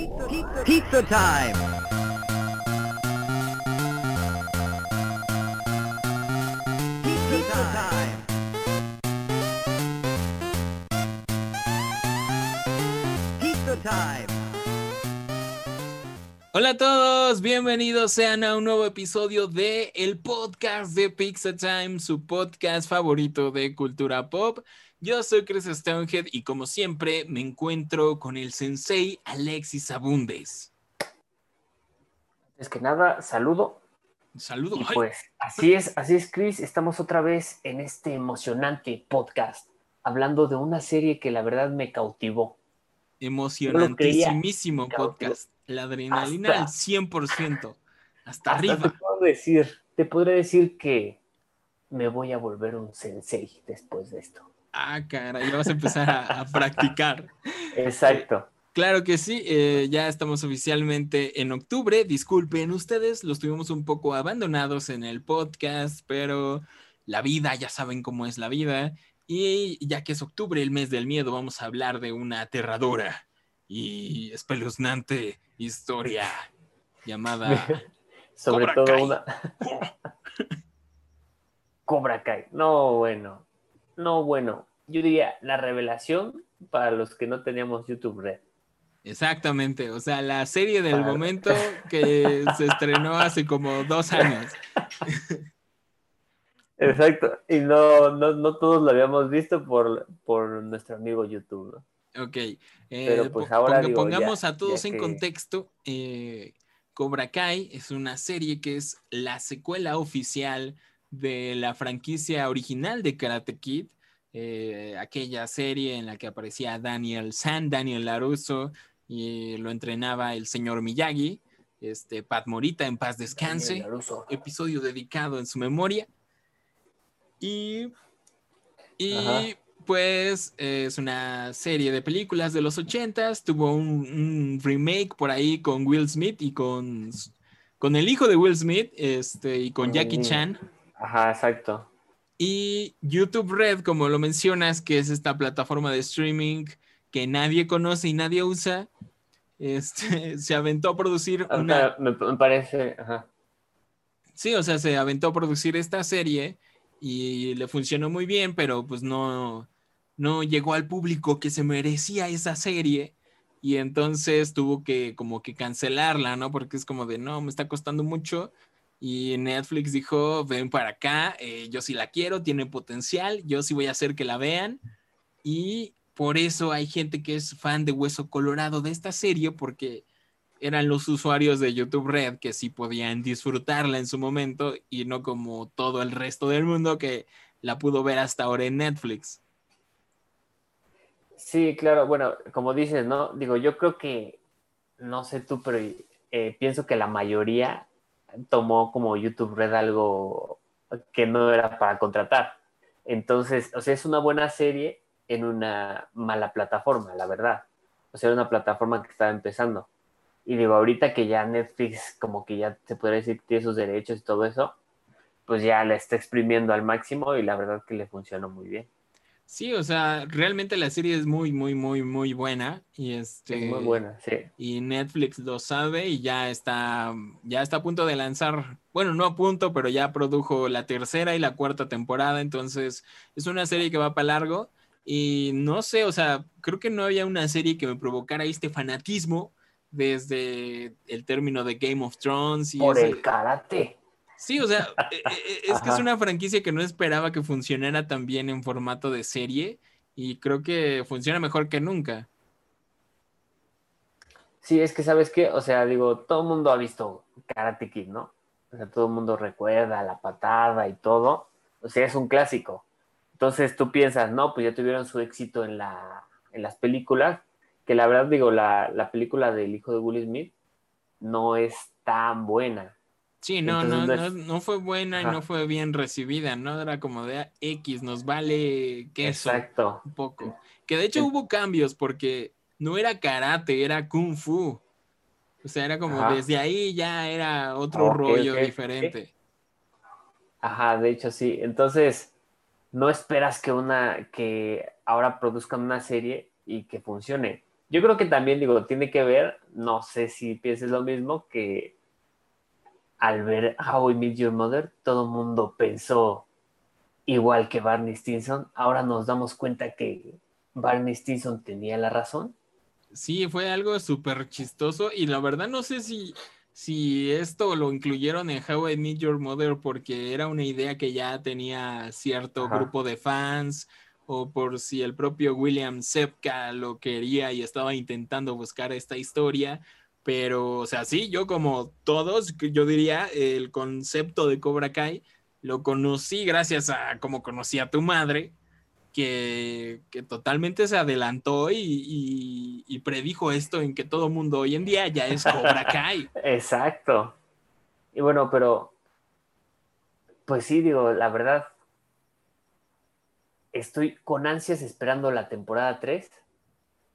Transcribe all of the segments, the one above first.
Pizza time. Pizza time. Pizza time. Hola a todos, bienvenidos sean a un nuevo episodio de el podcast de Pizza Time, su podcast favorito de cultura pop. Yo soy Chris Stonehead y como siempre me encuentro con el sensei Alexis Abundes. Es que nada, saludo. Saludo. Y pues así es, así es, Chris. Estamos otra vez en este emocionante podcast, hablando de una serie que la verdad me cautivó. emocionantísimo podcast. La adrenalina al Hasta- 100%. Hasta Hasta arriba. te puedo decir, te podré decir que me voy a volver un sensei después de esto. Ah, cara, ya vas a empezar a, a practicar. Exacto. Claro que sí, eh, ya estamos oficialmente en octubre. Disculpen ustedes, los tuvimos un poco abandonados en el podcast, pero la vida, ya saben cómo es la vida. Y ya que es octubre, el mes del miedo, vamos a hablar de una aterradora y espeluznante historia llamada... Sobre Cobra todo Kai. una Cobra Kai. No, bueno. No, bueno. Yo diría la revelación para los que no teníamos YouTube Red. Exactamente, o sea, la serie del Para- momento que se estrenó hace como dos años. Exacto. Y no, no, no todos lo habíamos visto por, por nuestro amigo YouTube. ¿no? Ok, eh, Pero, pues, ahora ponga- digo, pongamos ya- a todos en que- contexto. eh, Cobra Kai es una serie que es la secuela oficial de la franquicia original de Karate Kid, eh, aquella serie en la que aparecía Daniel San, Daniel LaRusso, y lo entrenaba el señor Miyagi, este, Pat Morita, en paz descanse episodio dedicado en su memoria. Y, y Ajá. pues es una serie de películas de los ochentas. Tuvo un, un remake por ahí con Will Smith y con, con el hijo de Will Smith este, y con Jackie. Chan. Ajá, exacto. Y YouTube Red, como lo mencionas, que es esta plataforma de streaming que nadie conoce y nadie usa, este, se aventó a producir una, Ahorita me, me parece. Ajá. Sí, o sea, se aventó a producir esta serie y le funcionó muy bien, pero pues no, no llegó al público que se merecía esa serie y entonces tuvo que como que cancelarla, ¿no? Porque es como de, no, me está costando mucho y Netflix dijo, ven para acá, eh, yo sí la quiero, tiene potencial, yo sí voy a hacer que la vean y por eso hay gente que es fan de Hueso Colorado de esta serie porque eran los usuarios de YouTube Red que sí podían disfrutarla en su momento y no como todo el resto del mundo que la pudo ver hasta ahora en Netflix. Sí, claro. Bueno, como dices, ¿no? Digo, yo creo que, no sé tú, pero eh, pienso que la mayoría tomó como YouTube Red algo que no era para contratar. Entonces, o sea, es una buena serie en una mala plataforma, la verdad. O sea, era una plataforma que estaba empezando. Y digo, ahorita que ya Netflix como que ya se podría decir que tiene sus derechos y todo eso, pues ya la está exprimiendo al máximo y la verdad que le funcionó muy bien. Sí, o sea, realmente la serie es muy, muy, muy, muy buena y este Es muy buena, sí. y Netflix lo sabe y ya está, ya está a punto de lanzar, bueno, no a punto, pero ya produjo la tercera y la cuarta temporada, entonces es una serie que va para largo y no sé, o sea, creo que no había una serie que me provocara este fanatismo desde el término de Game of Thrones y Por ese- el karate. Sí, o sea, e- e- es que es una franquicia que no esperaba que funcionara tan bien en formato de serie y creo que funciona mejor que nunca. Sí, es que sabes qué, o sea, digo, todo el mundo ha visto Karate Kid, ¿no? O sea, todo el mundo recuerda la patada y todo. O sea, es un clásico. Entonces tú piensas, no, pues ya tuvieron su éxito en, la, en las películas, que la verdad digo, la, la película del hijo de Will Smith no es tan buena. Sí, no, no, Entonces, no, no fue buena y no fue bien recibida, ¿no? Era como de "Ah, X, nos vale queso Exacto. un poco. Que de hecho hubo cambios porque no era karate, era kung fu. O sea, era como Ajá. desde ahí ya era otro rollo diferente. Ajá, de hecho sí. Entonces, no esperas que una, que ahora produzcan una serie y que funcione. Yo creo que también, digo, tiene que ver, no sé si pienses lo mismo, que al ver How I Met Your Mother, todo el mundo pensó igual que Barney Stinson. Ahora nos damos cuenta que Barney Stinson tenía la razón. Sí, fue algo súper chistoso y la verdad no sé si, si esto lo incluyeron en How I Met Your Mother porque era una idea que ya tenía cierto grupo de fans o por si el propio William Sepka lo quería y estaba intentando buscar esta historia. Pero, o sea, sí, yo como todos, yo diría, el concepto de Cobra Kai lo conocí gracias a como conocí a tu madre, que, totalmente se adelantó y, y, predijo esto en que todo mundo hoy en día ya es Cobra Kai. Exacto. Y bueno, pero, pues sí, digo, la verdad, estoy con ansias esperando la temporada 3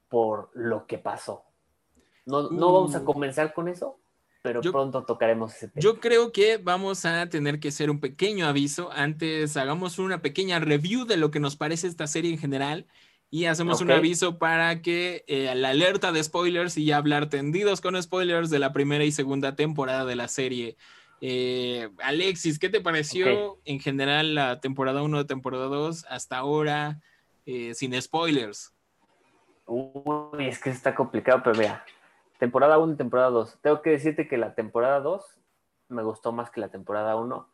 por lo que pasó. No, no vamos a uh. comenzar con eso, pero pronto tocaremos ese tema. Yo creo que vamos a tener que hacer un pequeño aviso. Antes hagamos una pequeña review de lo que nos parece esta serie en general y hacemos un aviso para que eh, la alerta de spoilers y ya hablar tendidos con spoilers de la primera y segunda temporada de la serie. Eh, Alexis, ¿qué te pareció en general la temporada 1 de temporada 2 hasta ahora, eh, sin spoilers? Uy, es que está complicado, pero mira, temporada 1 y temporada 2. Tengo que decirte que la temporada 2 me gustó más que la temporada 1,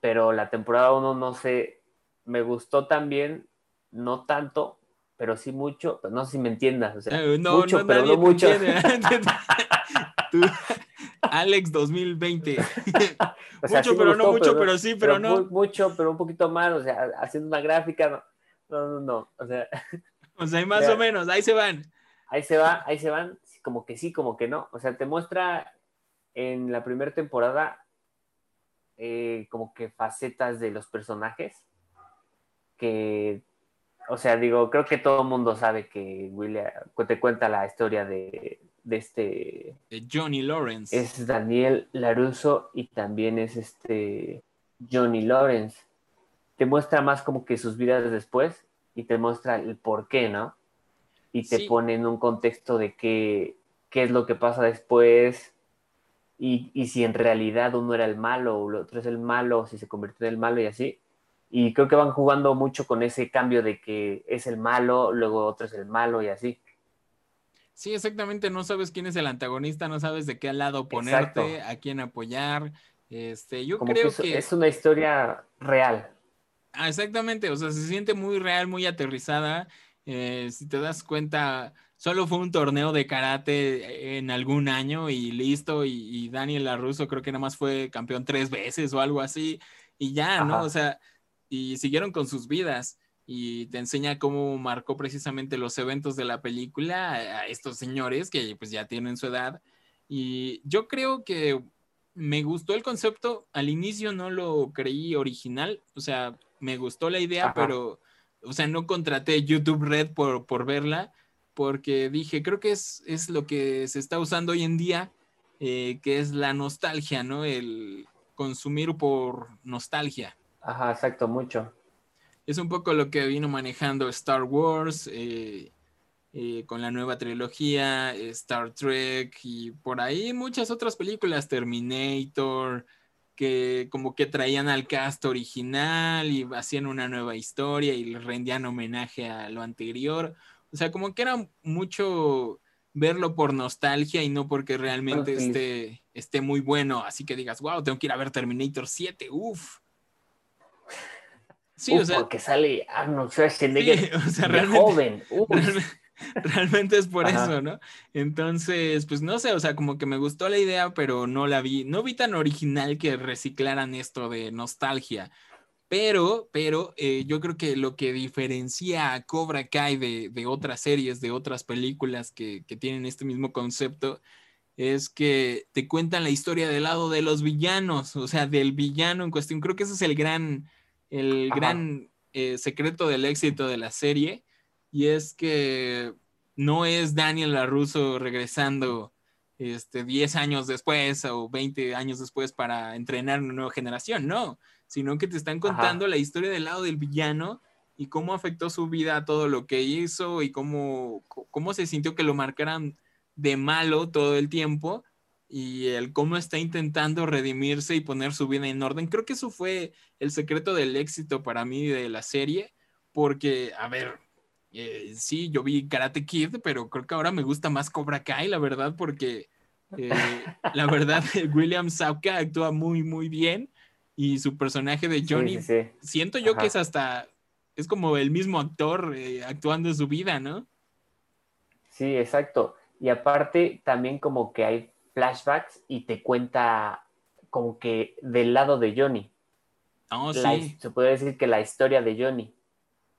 pero la temporada 1 no sé, me gustó también, no tanto, pero sí mucho, no sé si me entiendas, o sea, eh, mucho, pero no mucho. Alex 2020. mucho, pero no mucho, pero, sí, pero, no. mucho, pero un poquito más, o sea, haciendo una gráfica, no, no, no, o sea. O sea, más o, menos, ahí se van. Ahí se va, ahí se van, como que sí, como que no. O sea, te muestra en la primera temporada eh, como que facetas de los personajes que o sea, digo, creo que todo el mundo sabe que William te cuenta la historia de, de este... De Johnny Lawrence. Es Daniel Laruso y también es este Johnny Lawrence. Te muestra más como que sus vidas después y te muestra el por qué, ¿no? Y te pone en un contexto de qué, qué es lo que pasa después y, y, si en realidad uno era el malo o el otro es el malo, o si se convirtió en el malo y así. Y creo que van jugando mucho con ese cambio de que es el malo, luego otro es el malo y así. Sí, exactamente, no sabes quién es el antagonista, no sabes de qué lado ponerte, a quién apoyar. Este, yo creo que, es, una historia real. Ah, exactamente, o sea, se siente muy real, muy aterrizada. Eh, si te das cuenta, solo fue un torneo de karate en algún año y listo. Y, y Daniel LaRusso creo que nada más fue campeón tres veces o algo así. Y ya, ¿no? O sea, y siguieron con sus vidas y te enseña cómo marcó precisamente los eventos de la película a estos señores que pues ya tienen su edad. Y yo creo que me gustó el concepto, al inicio no lo creí original, o sea, me gustó la idea, pero, o sea, no contraté YouTube Red por, por verla, porque dije, creo que es, es lo que se está usando hoy en día, eh, que es la nostalgia, ¿no? El consumir por nostalgia. Ajá, exacto, mucho es un poco lo que vino manejando Star Wars eh, eh, con la nueva trilogía, Star Trek y por ahí muchas otras películas, Terminator, que como que traían al cast original y hacían una nueva historia y le rendían homenaje a lo anterior. O sea, como que era mucho verlo por nostalgia y no porque realmente esté, esté muy bueno. Así que digas, wow, tengo que ir a ver Terminator 7, uff. Sí, o sea. Porque sale Arnold Schwarzenegger o sea, joven. Realmente, es por eso, ¿no? Entonces, pues no sé, o sea, como que me gustó la idea, pero no la vi, no vi tan original que reciclaran esto de nostalgia. Pero, pero eh, yo creo que lo que diferencia a Cobra Kai de, de otras series, de otras películas que, que, tienen este mismo concepto, es que te cuentan la historia del lado de los villanos, o sea, del villano en cuestión. Creo que ese es el gran, el gran eh, secreto del éxito de la serie, y es que no es Daniel LaRusso regresando este, 10 años después o 20 años después para entrenar una nueva generación, no, sino que te están contando la historia del lado del villano y cómo afectó su vida todo lo que hizo y cómo, cómo se sintió que lo marcaran de malo todo el tiempo y el cómo está intentando redimirse y poner su vida en orden. Creo que eso fue el secreto del éxito para mí de la serie, porque, a ver, eh, sí, yo vi Karate Kid, pero creo que ahora me gusta más Cobra Kai, la verdad, porque eh, la verdad, William Sapka actúa muy, muy bien y su personaje de Johnny, siento yo que es hasta, es como el mismo actor eh, actuando en su vida, ¿no? Sí, exacto. Y aparte, también como que hay flashbacks y te cuenta como que del lado de Johnny. Oh, sí. Se puede decir que la historia de Johnny,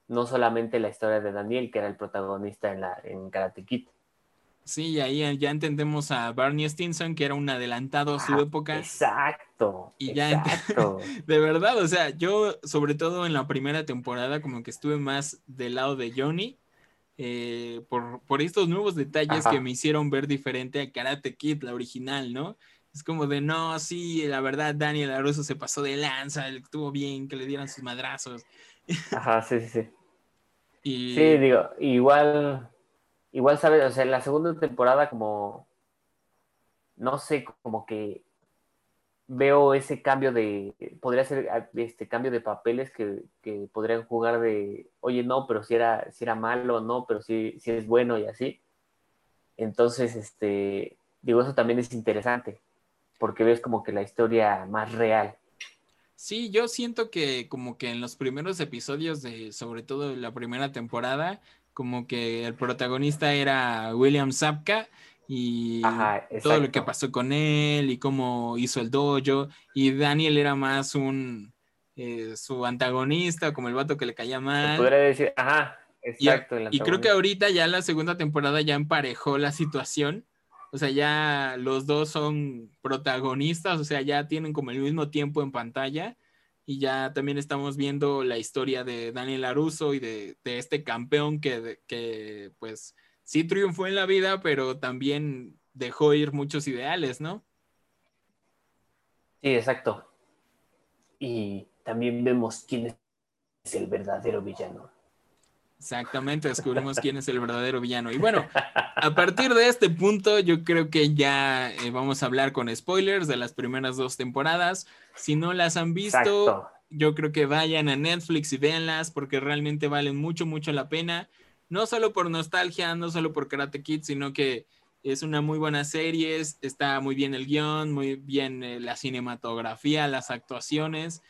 no solamente la historia de Daniel, que era el protagonista en, la, en Karate Kid. Sí, ahí ya entendemos a Barney Stinson, que era un adelantado a su ah, época. Exacto. Y ya exacto. de verdad, o sea, yo sobre todo en la primera temporada como que estuve más del lado de Johnny eh, por, por, estos nuevos detalles que me hicieron ver diferente a Karate Kid, la original, ¿no? Es como de, no, sí, la verdad, Daniel Aruso se pasó de lanza, estuvo bien que le dieran sus madrazos. Ajá, sí, sí, sí. Sí, digo, igual, igual, ¿sabes? O sea, en la segunda temporada como, no sé, como que veo ese cambio de, podría ser ah, este cambio de papeles que, que, podrían jugar de, oye, no, pero si era, si era malo, no, pero si, si es bueno y así. Entonces, este, digo, eso también es interesante, porque ves como que la historia más real. Sí, yo siento que como que en los primeros episodios de, sobre todo la primera temporada, como que el protagonista era William Zapka y todo lo que pasó con él y cómo hizo el dojo. Y Daniel era más un eh, su antagonista, como el vato que le caía mal. podría decir, ajá, exacto. Y, creo que ahorita ya la segunda temporada ya emparejó la situación. O sea, ya los dos son protagonistas, o sea, ya tienen como el mismo tiempo en pantalla. Y ya también estamos viendo la historia de Daniel Aruso y de, de este campeón que, que pues sí triunfó en la vida, pero también dejó ir muchos ideales, ¿no? Sí, exacto. Y también vemos quién es el verdadero villano. Exactamente, descubrimos quién es el verdadero villano. Y bueno, a partir de este punto, yo creo que ya eh, vamos a hablar con spoilers de las primeras dos temporadas. Si no las han visto, yo creo que vayan a Netflix y véanlas porque realmente valen mucho, mucho la pena no solo por nostalgia, no solo por Karate Kid, sino que es una muy buena serie, está muy bien el guion, muy bien eh, la cinematografía, las actuaciones.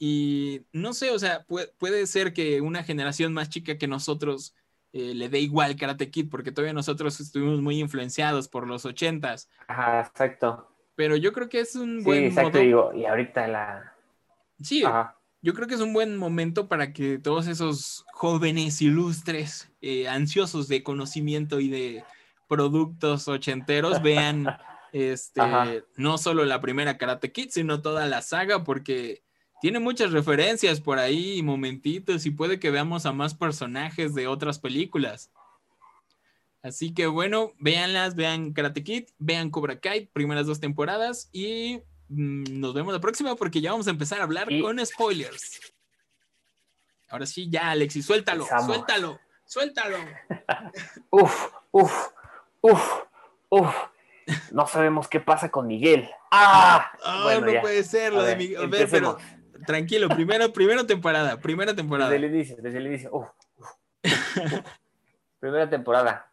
Y no sé, o sea, puede, ser que una generación más chica que nosotros eh, le dé igual Karate Kid, porque todavía nosotros estuvimos muy influenciados por los ochentas. Ajá, exacto. Pero yo creo que es un sí, buen exacto, digo, y ahorita la... Sí, Ajá yo creo que es un buen momento para que todos esos jóvenes ilustres, eh, ansiosos de conocimiento y de productos ochenteros, vean este, no solo la primera Karate Kid, sino toda la saga, porque tiene muchas referencias por ahí momentitos, y puede que veamos a más personajes de otras películas. Así que bueno, véanlas, vean Karate Kid, vean Cobra Kai, primeras dos temporadas, y Mm, nos vemos la próxima porque ya vamos a empezar a hablar con spoilers. Ahora sí, ya, Alexis, suéltalo, suéltalo, suéltalo. uf, uf, uf, uf. No sabemos qué pasa con Miguel. ¡Ah! no puede ser lo de Miguel. Ver, pero tranquilo, primero, primera temporada, primera temporada. Desde el inicio, desde el inicio. Uf, primera temporada.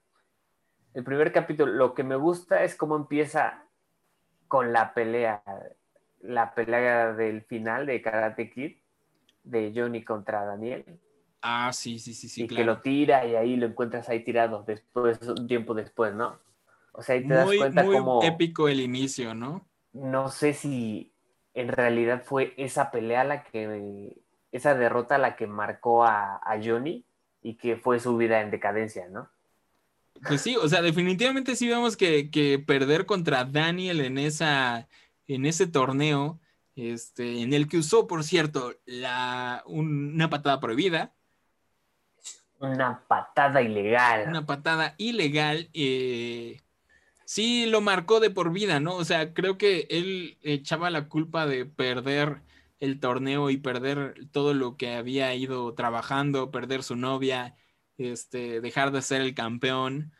El primer capítulo, lo que me gusta es cómo empieza con la pelea, la pelea del final de Karate Kid, de Johnny contra Daniel. Ah, sí, sí, sí, sí. Y que lo tira y ahí lo encuentras ahí tirado después, un tiempo después, ¿no? O sea, ahí te das cuenta muy épico el inicio, ¿no? No sé si en realidad fue esa pelea la que, esa derrota la que marcó a, a Johnny y que fue su vida en decadencia, ¿no? Pues sí, o sea, definitivamente sí vemos que, perder contra Daniel en, esa, en ese torneo, este, en el que usó, por cierto, la, una patada prohibida. Una patada ilegal. Una patada ilegal. Eh, sí lo marcó de por vida, ¿no? O sea, creo que él echaba la culpa de perder el torneo y perder todo lo que había ido trabajando, perder su novia, este, dejar de ser el campeón.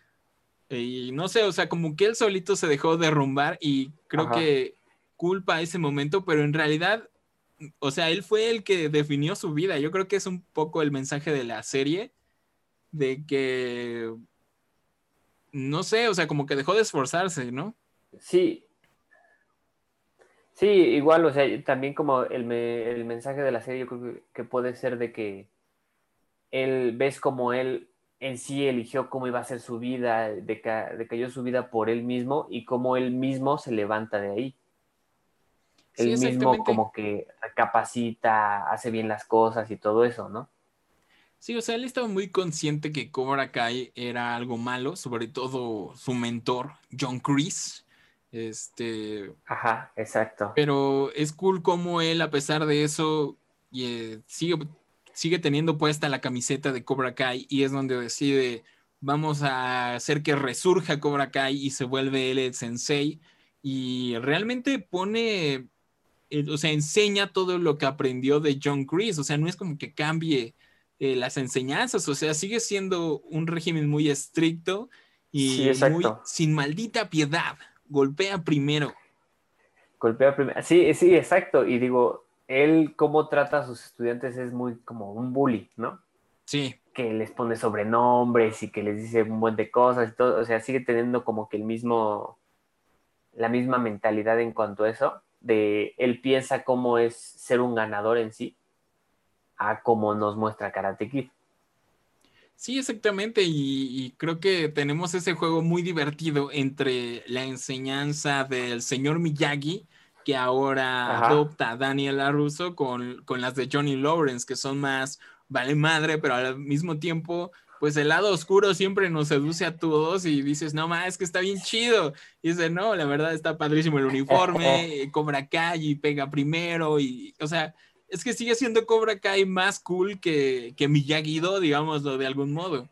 Y no sé, o sea, como que él solito se dejó derrumbar y creo que culpa ese momento, pero en realidad, o sea, él fue el que definió su vida. Yo creo que es un poco el mensaje de la serie, de que, no sé, o sea, como que dejó de esforzarse, ¿no? Sí. Sí, igual, o sea, también como el, mensaje de la serie, yo creo que puede ser de que él, ves como él en sí eligió cómo iba a ser su vida, decayó su vida por él mismo y cómo él mismo se levanta de ahí. él mismo como que recapacita, hace bien las cosas y todo eso, ¿no? Sí, o sea, él estaba muy consciente que Cobra Kai era algo malo, sobre todo su mentor, John Chris. Este. Ajá, exacto. Pero es cool como él, a pesar de eso, eh, sigue, sigue teniendo puesta la camiseta de Cobra Kai y es donde decide, vamos a hacer que resurja Cobra Kai y se vuelve él el sensei. Y realmente pone, eh, o sea, enseña todo lo que aprendió de John Chris. O sea, no es como que cambie eh, las enseñanzas, o sea, sigue siendo un régimen muy estricto y muy sin maldita piedad. Golpea primero. Golpea primero. Sí, sí, exacto. Y digo, él cómo trata a sus estudiantes es muy como un bully, ¿no? Sí. Que les pone sobrenombres y que les dice un buen de cosas y todo. O sea, sigue teniendo como que el mismo, la misma mentalidad en cuanto a eso. De él piensa cómo es ser un ganador en sí a como nos muestra Karate Kid. Sí, exactamente, y, creo que tenemos ese juego muy divertido entre la enseñanza del señor Miyagi, que ahora adopta a Daniel LaRusso, con, con las de Johnny Lawrence, que son más vale madre, pero al mismo tiempo, pues el lado oscuro siempre nos seduce a todos y dices, no más, es que está bien chido. Y dice, no, la verdad está padrísimo el uniforme, Cobra Kai y pega primero, y, o sea, es que sigue siendo Cobra Kai más cool que, que Miyagi-Do, digámoslo de algún modo.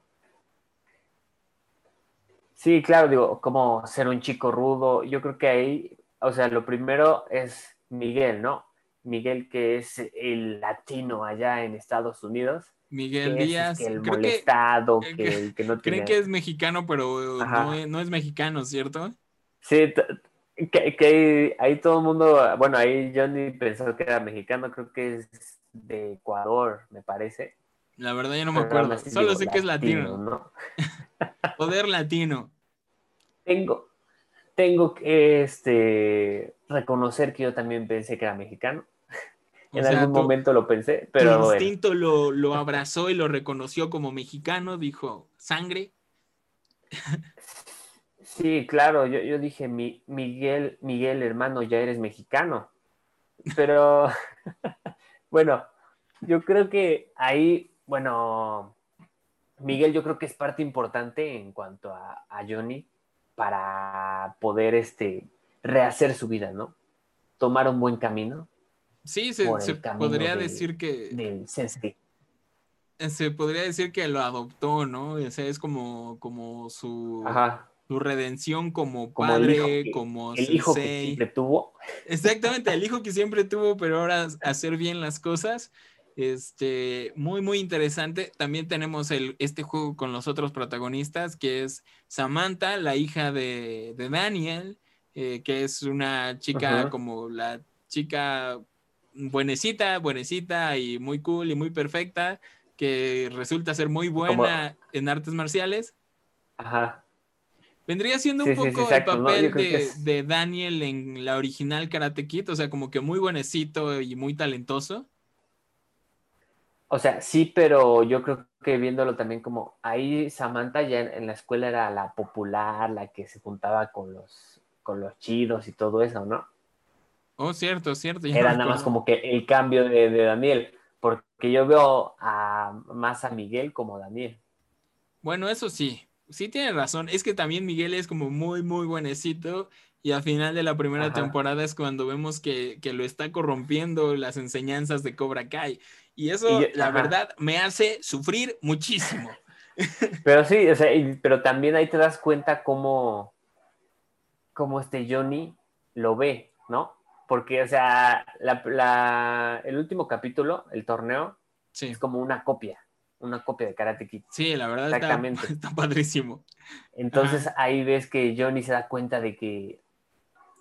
Sí, claro, digo, como ser un chico rudo, yo creo que ahí, o sea, lo primero es Miguel, ¿no? Miguel que es el latino allá en Estados Unidos. Miguel Díaz. el molestado, que, el que no tiene... Creen que es mexicano, pero no, no, es mexicano, ¿cierto? Sí, que, ahí todo el mundo, bueno, ahí Johnny pensó que era mexicano, creo que es de Ecuador, me parece. La verdad yo no me acuerdo, solo sé que es latino. ¿no? Poder latino. Tengo, tengo que este, reconocer que yo también pensé que era mexicano. en algún momento lo pensé, pero... Tu instinto lo, lo abrazó y lo reconoció como mexicano, dijo, sangre. Sí, claro, yo, yo dije, Mi, Miguel, Miguel, hermano, ya eres mexicano. Pero, bueno, yo creo que ahí, bueno, Miguel yo creo que es parte importante en cuanto a, Johnny para poder este, rehacer su vida, ¿no? Tomar un buen camino. Sí, se, podría decir que... Del Se podría decir que lo adoptó, ¿no? O sea, es como, como su... Ajá su redención como padre, como el hijo que siempre tuvo. Exactamente, el hijo que siempre tuvo, pero ahora hacer bien las cosas. Este, muy, muy interesante. También tenemos el, este juego con los otros protagonistas, que es Samantha, la hija de, Daniel, eh, que es una chica como la chica buenecita, buenecita y muy cool y muy perfecta, que resulta ser muy buena en artes marciales. Ajá. Vendría siendo un poco el papel de, Daniel en la original Karate Kid, o sea, como que muy buenecito y muy talentoso. O sea, sí, pero yo creo que viéndolo también como ahí Samantha ya en, la escuela era la popular, la que se juntaba con los, con los chidos y todo eso, ¿no? Oh, cierto, cierto. Era nada más como que el cambio de, de Daniel, porque yo veo a, más a Miguel como Daniel. Bueno, eso sí, sí tiene razón. Es que también Miguel es como muy, muy buenecito. Y al final de la primera temporada es cuando vemos que, lo está corrompiendo las enseñanzas de Cobra Kai. Y eso, la verdad, me hace sufrir muchísimo. Pero sí, o sea, pero también ahí te das cuenta cómo, cómo este Johnny lo ve, ¿no? porque, o sea, la- la- el último capítulo, el torneo, Sí, es como una copia, una copia de Karate Kid. sí, la verdad está, Exactamente. está padrísimo. Entonces ahí ves que Johnny se da cuenta de que,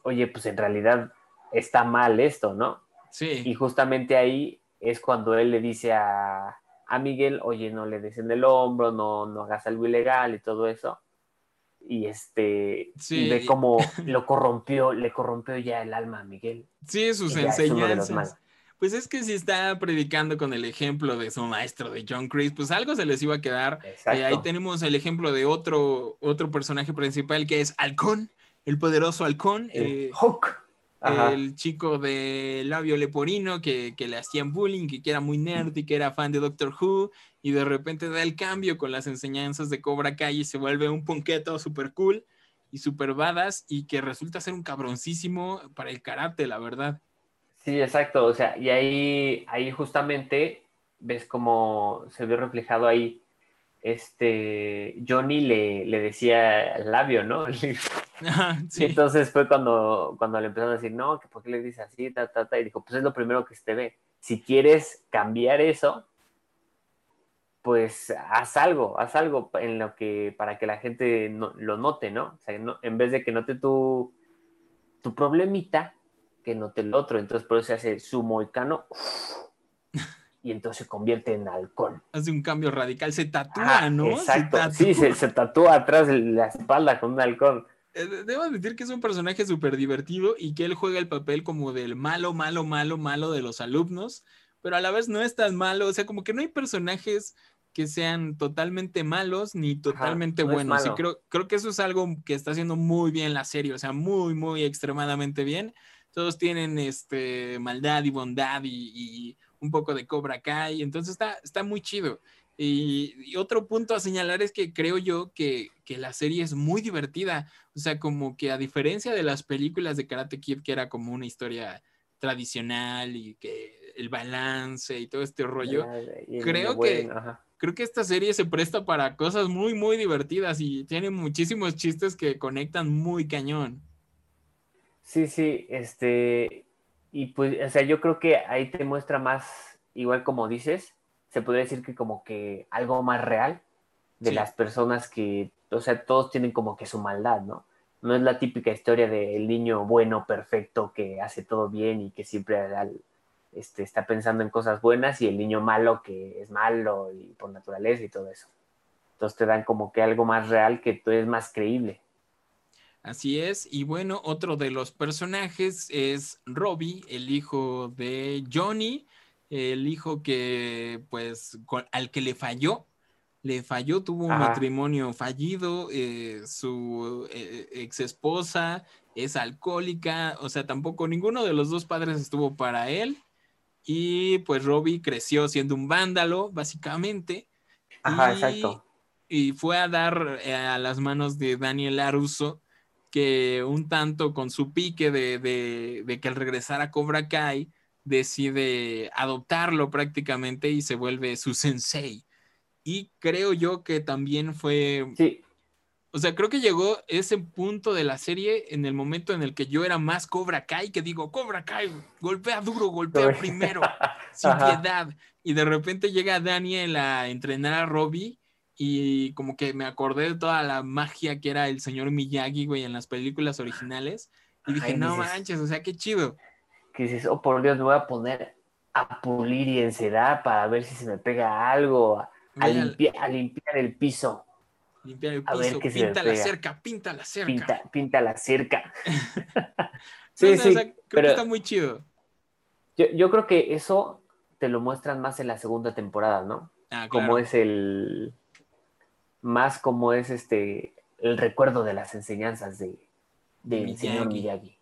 oye, pues en realidad está mal esto, ¿no? Sí, Y justamente ahí es cuando él le dice a, a Miguel, oye, no le des en el hombro, no, no hagas algo ilegal y todo eso. Y este, Sí. y ve cómo lo corrompió, le corrompió ya el alma a Miguel. sí, sus enseñanzas. Pues es que si está predicando con el ejemplo de su maestro, de John Chris, pues algo se les iba a quedar. Exacto. Eh, ahí tenemos el ejemplo de otro, otro personaje principal que es Halcón, el poderoso Halcón, El eh, Hulk. Ajá. el chico de labio leporino que, que le hacían bullying, que, que era muy nerd y que era fan de Doctor Who, y de repente da el cambio con las enseñanzas de Cobra Kai y se vuelve un punqueto super cool y super badass y que resulta ser un cabroncísimo para el karate, la verdad. Sí, exacto. O sea, y ahí, ahí justamente ves cómo se ve reflejado ahí. Este Johnny le, le decía el labio, ¿no? Sí. entonces fue cuando, cuando le empezaron a decir, no, por qué le dices así, ta, ta, ta, y dijo, pues es lo primero que se te ve. Si quieres cambiar eso, pues haz algo, haz algo en lo que, para que la gente no- lo note, ¿no? O sea, no- en vez de que note tu, tu problemita, que note el otro. Entonces por eso se hace su moicano y entonces se convierte en halcón. Hace un cambio radical, se tatúa, Ah, ¿no? Se Exacto. tatúa. Sí, se, se tatúa atrás de la espalda con un halcón. Eh, de- Debo admitir que es un personaje súper divertido y que él juega el papel como del malo, malo, malo, malo de los alumnos, pero a la vez no es tan malo, o sea, como que no hay personajes que sean totalmente malos ni totalmente no buenos. Y creo, creo que eso es algo que está haciendo muy bien la serie, o sea, muy, muy extremadamente bien. Todos tienen este, maldad y bondad y, y un poco de Cobra Kai, entonces está, está muy chido. Y, y otro punto a señalar es que creo yo que, que la serie es muy divertida. O sea, como que a diferencia de las películas de Karate Kid, que era como una historia tradicional y que el balance y todo este rollo, Y el creo que- ajá. creo que esta serie se presta para cosas muy, muy divertidas y tiene muchísimos chistes que conectan muy cañón. Sí, sí, este, y pues, o sea, yo creo que ahí te muestra más, igual como dices, se podría decir que como que algo más real de Sí. las personas que, o sea, todos tienen como que su maldad, ¿no? No es la típica historia del niño bueno, perfecto, que hace todo bien y que siempre este, está pensando en cosas buenas y el niño malo que es malo y por naturaleza y todo eso. Entonces te dan como que algo más real que tú es más creíble. Así es. Y bueno, otro de los personajes es Robbie, el hijo de Johnny, el hijo que, pues, con- al que le falló, le falló, tuvo un Ajá. matrimonio fallido, eh, su eh, ex esposa es alcohólica, o sea, tampoco ninguno de los dos padres estuvo para él. Y pues Robbie creció siendo un vándalo, básicamente. Ajá, y- exacto. Y fue a dar eh, a las manos de Daniel Aruso, que un tanto con su pique de, de- de que al regresar a Cobra Kai decide adoptarlo prácticamente y se vuelve su sensei. Y creo yo que también fue, Sí, o sea, creo que llegó ese punto de la serie en el momento en el que yo era más Cobra Kai, que digo, Cobra Kai, golpea duro, golpea primero sin piedad. Y de repente llega Daniel a entrenar a Robbie y como que me acordé de toda la magia que era el señor Miyagi, güey, en las películas originales. Y dije, Ay, no dices- manches, o sea, qué chido. que dices, oh por Dios, me voy a poner a pulir y encerar para ver si se me pega algo, a, a a limpiar, a el piso, limpiar el a ver piso, qué se me pinta la cerca, pinta la cerca. pinta, pinta la cerca. Sí, sé, o sí, sea, creo pero que está muy chido. yo, yo creo que eso te lo muestran más en la segunda temporada, ¿no? Ah, Como es el, más como es este, el recuerdo de las enseñanzas de, del señor Miyagi. Miyagi.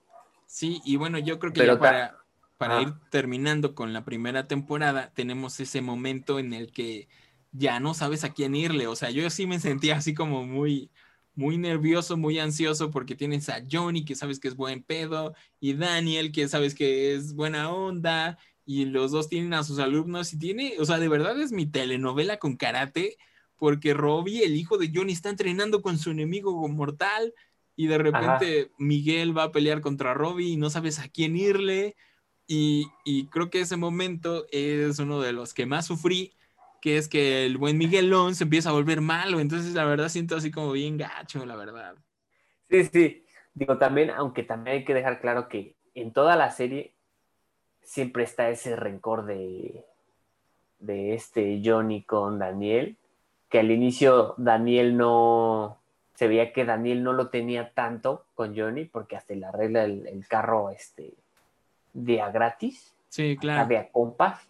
Sí, y bueno, yo creo que Pero ya para, para Ajá. ir terminando con la primera temporada, tenemos ese momento en el que ya no sabes a quién irle. O sea, yo sí me sentía así como muy, muy nervioso, muy ansioso, porque tienes a Johnny, que sabes que es buen pedo, y Daniel, que sabes que es buena onda, y los dos tienen a sus alumnos, y tiene, o sea, de verdad es mi telenovela con karate, porque Robbie, el hijo de Johnny, está entrenando con su enemigo mortal. y de repente Miguel va a pelear contra Robbie y no sabes a quién irle. Y, y, creo que ese momento es uno de los que más sufrí, que es que el buen Miguelón se empieza a volver malo. Entonces, la verdad, siento así como bien gacho, la verdad. Sí, sí. Digo, también, aunque también hay que dejar claro que en toda la serie siempre está ese rencor de, de este Johnny con Daniel, que al inicio Daniel no, se veía que Daniel no lo tenía tanto con Johnny, porque hasta le arregla el, carro este, día gratis. Sí, claro. De compas.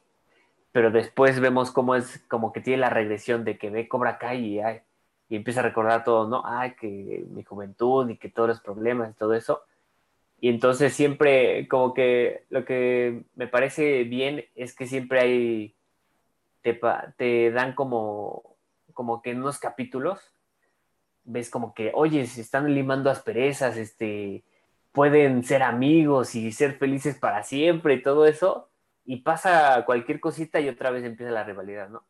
Pero después vemos cómo es, como que tiene la regresión de que ve Cobra Kai y, y empieza a recordar todo, ¿no? Ay, que mi juventud y que todos los problemas y todo eso. Y entonces siempre, como que lo que me parece bien es que siempre hay, te, te dan como, como que en unos capítulos, ves como que, oye, se están limando asperezas, este, pueden ser amigos y ser felices para siempre y todo eso, y pasa cualquier cosita y otra vez empieza la rivalidad, ¿no?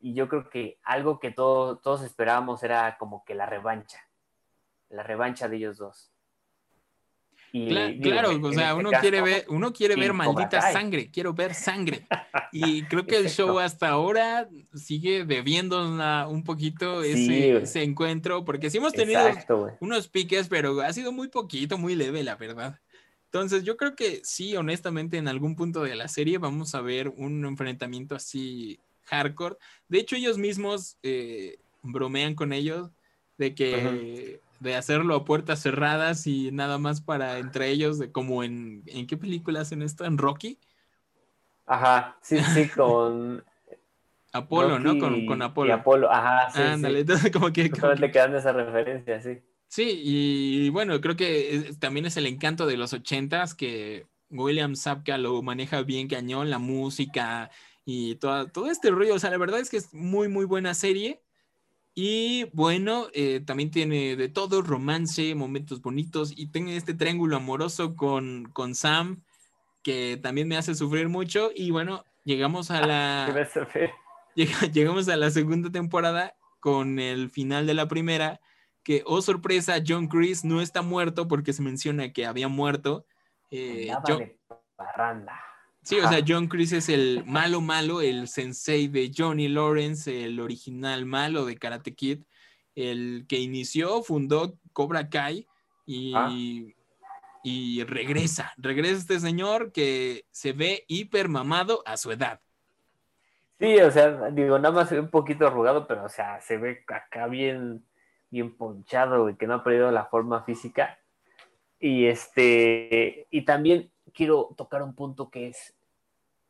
Y yo creo que algo que todos esperábamos era como que la revancha, la revancha de ellos dos claro, o sea, uno, quiere ver, uno quiere ver maldita sangre, quiero ver sangre. Y creo que el show hasta ahora sigue bebiendo un poquito ese, encuentro, porque sí hemos tenido unos piques, pero ha sido muy poquito, muy leve, la verdad. Entonces, yo creo que sí, honestamente, en algún punto de la serie vamos a ver un enfrentamiento así hardcore. De hecho, ellos mismos eh, bromean con ellos de que de hacerlo a puertas cerradas y nada más para entre ellos, de como en, ¿en qué película hacen esto? ¿En Rocky? Ajá, sí, sí, con... Apolo, ¿no? Con, con Apolo. Y Apolo, ajá, sí. Ándale, entonces como que... Como... le quedan esa referencia, sí. Sí, y bueno, creo que también es el encanto de los ochentas que William Sapka lo maneja bien cañón, la música y todo, todo este rollo. O sea, la verdad es que es muy, muy buena serie. Y bueno, eh, también tiene de todo, romance, momentos bonitos y tiene este triángulo amoroso con, con Sam, que también me hace sufrir mucho. Y bueno, llegamos a la... llegamos a la segunda temporada con el final de la primera, que, oh sorpresa, John Chris no está muerto porque se menciona que había muerto. Eh, Sí, o sea, John Chris es el malo malo, el sensei de Johnny Lawrence, el original malo de Karate Kid, el que inició, fundó Cobra Kai y, ah. y regresa, regresa este señor que se ve hiper mamado a su edad. Sí, o sea, digo, nada más un poquito arrugado, pero o sea, se ve acá bien, bien ponchado, y que no ha perdido la forma física. Y este, y también quiero tocar un punto que es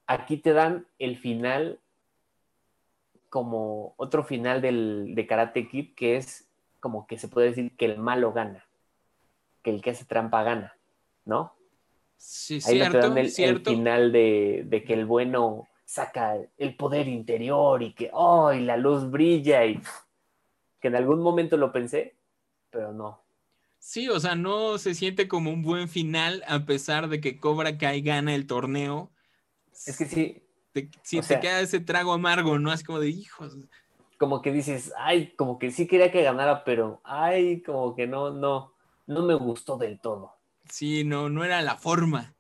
aquí te dan el final como otro final del, de Karate Kid, que es como que se puede decir que el malo gana, que el que hace trampa gana, ¿no? Sí, Ahí cierto, te dan el, final de, que el bueno saca el poder interior y que, oh, y la luz brilla y que en algún momento lo pensé, pero no. Sí, o sea, no se siente como un buen final a pesar de que Cobra Kai gana el torneo es que sí. Te, sí, te queda ese trago amargo, ¿no? Es como de hijos. Como que dices, ay, como que sí quería que ganara, pero ay, como que no, no, no me gustó del todo. Sí, no, no era la forma.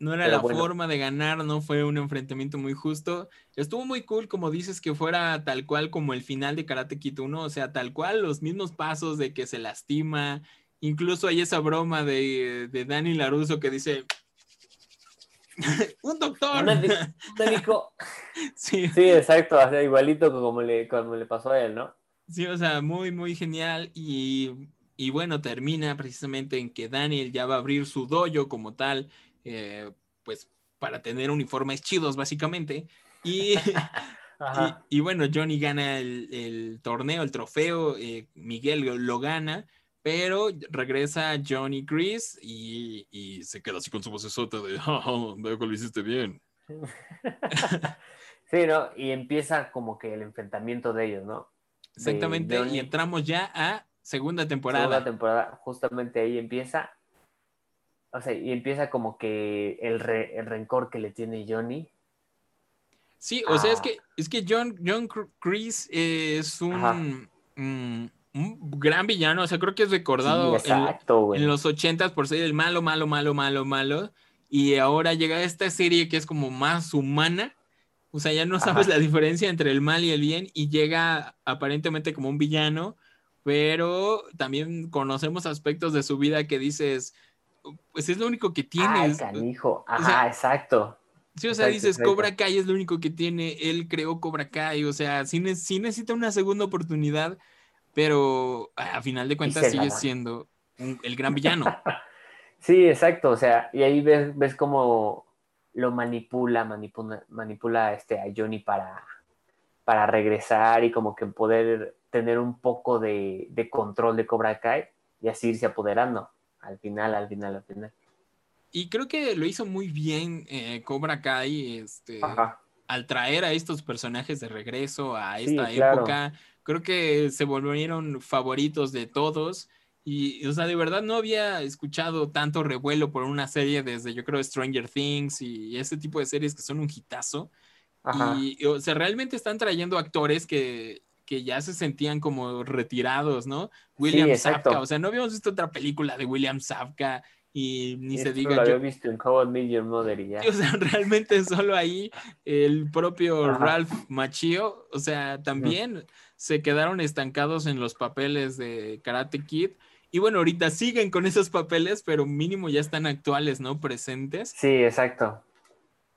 No era la forma de ganar, no fue un enfrentamiento muy justo. Estuvo muy cool, como dices, que fuera tal cual como el final de Karate Kid 1, o sea, tal cual, los mismos pasos de que se lastima. Incluso hay esa broma de, de Dani Laruso que dice, un doctor. Un médico. Sí. sí, exacto, igualito como le, como le pasó a él, ¿no? Sí, o sea, muy, muy genial. Y, y, bueno, termina precisamente en que Daniel ya va a abrir su dojo como tal, eh, pues para tener uniformes chidos, básicamente. Y, y, bueno, Johnny gana el, el torneo, el trofeo, eh, Miguel lo gana pero regresa Johnny Chris y, y, se queda así con su vocesota de, oh, veo que lo hiciste bien. sí, ¿no? Y empieza como que el enfrentamiento de ellos, ¿no? Exactamente, y entramos ya a segunda temporada. Segunda temporada, justamente ahí empieza. O sea, y empieza como que el, el rencor que le tiene Johnny. Sí, o sea, es que, es que John, John Chris es un un gran villano, o sea, creo que es recordado Sí, exacto, en los ochentas por ser el malo, malo, malo, malo, malo. Y ahora llega esta serie que es como más humana. O sea, ya no sabes Ajá. la diferencia entre el mal y el bien y llega aparentemente como un villano, pero también conocemos aspectos de su vida que dices, pues es lo único que Ay, tienes. canijo. Ajá, sea, exacto. Sí, o sea, Exacto, dices, exacto. Cobra Kai es lo único que tiene, él creó Cobra Kai, o sea, sí, ne- sí necesita una segunda oportunidad, pero a final de cuentas sigue siendo un- el gran villano. Sí, exacto. O sea, y ahí ves, ves cómo lo manipula, manipula, manipula este, a Johnny para, para regresar y como que poder tener un poco de, de control de Cobra Kai y así irse apoderando. Al final, al final, al final. Y creo que lo hizo muy bien eh, Cobra Kai, este, Ajá. al traer a estos personajes de regreso a Sí, esta claro. Creo que se volvieron favoritos de todos. Y, o sea, de verdad no había escuchado tanto revuelo por una serie desde, yo creo, Stranger Things y ese tipo de series que son un hitazo. Ajá. Y, o sea, realmente están trayendo actores que, que ya se sentían como retirados, ¿no? William. Zabka, o sea, no habíamos visto otra película de William Zabka y ni se diga lo había yo. visto en How Your Mother y ya. O sea, realmente solo ahí el propio Ajá. Ralph Macchio, o sea, también se quedaron estancados en los papeles de Karate Kid. Y bueno, ahorita siguen con esos papeles, pero mínimo ya están actuales, ¿no? Presentes. Sí, exacto.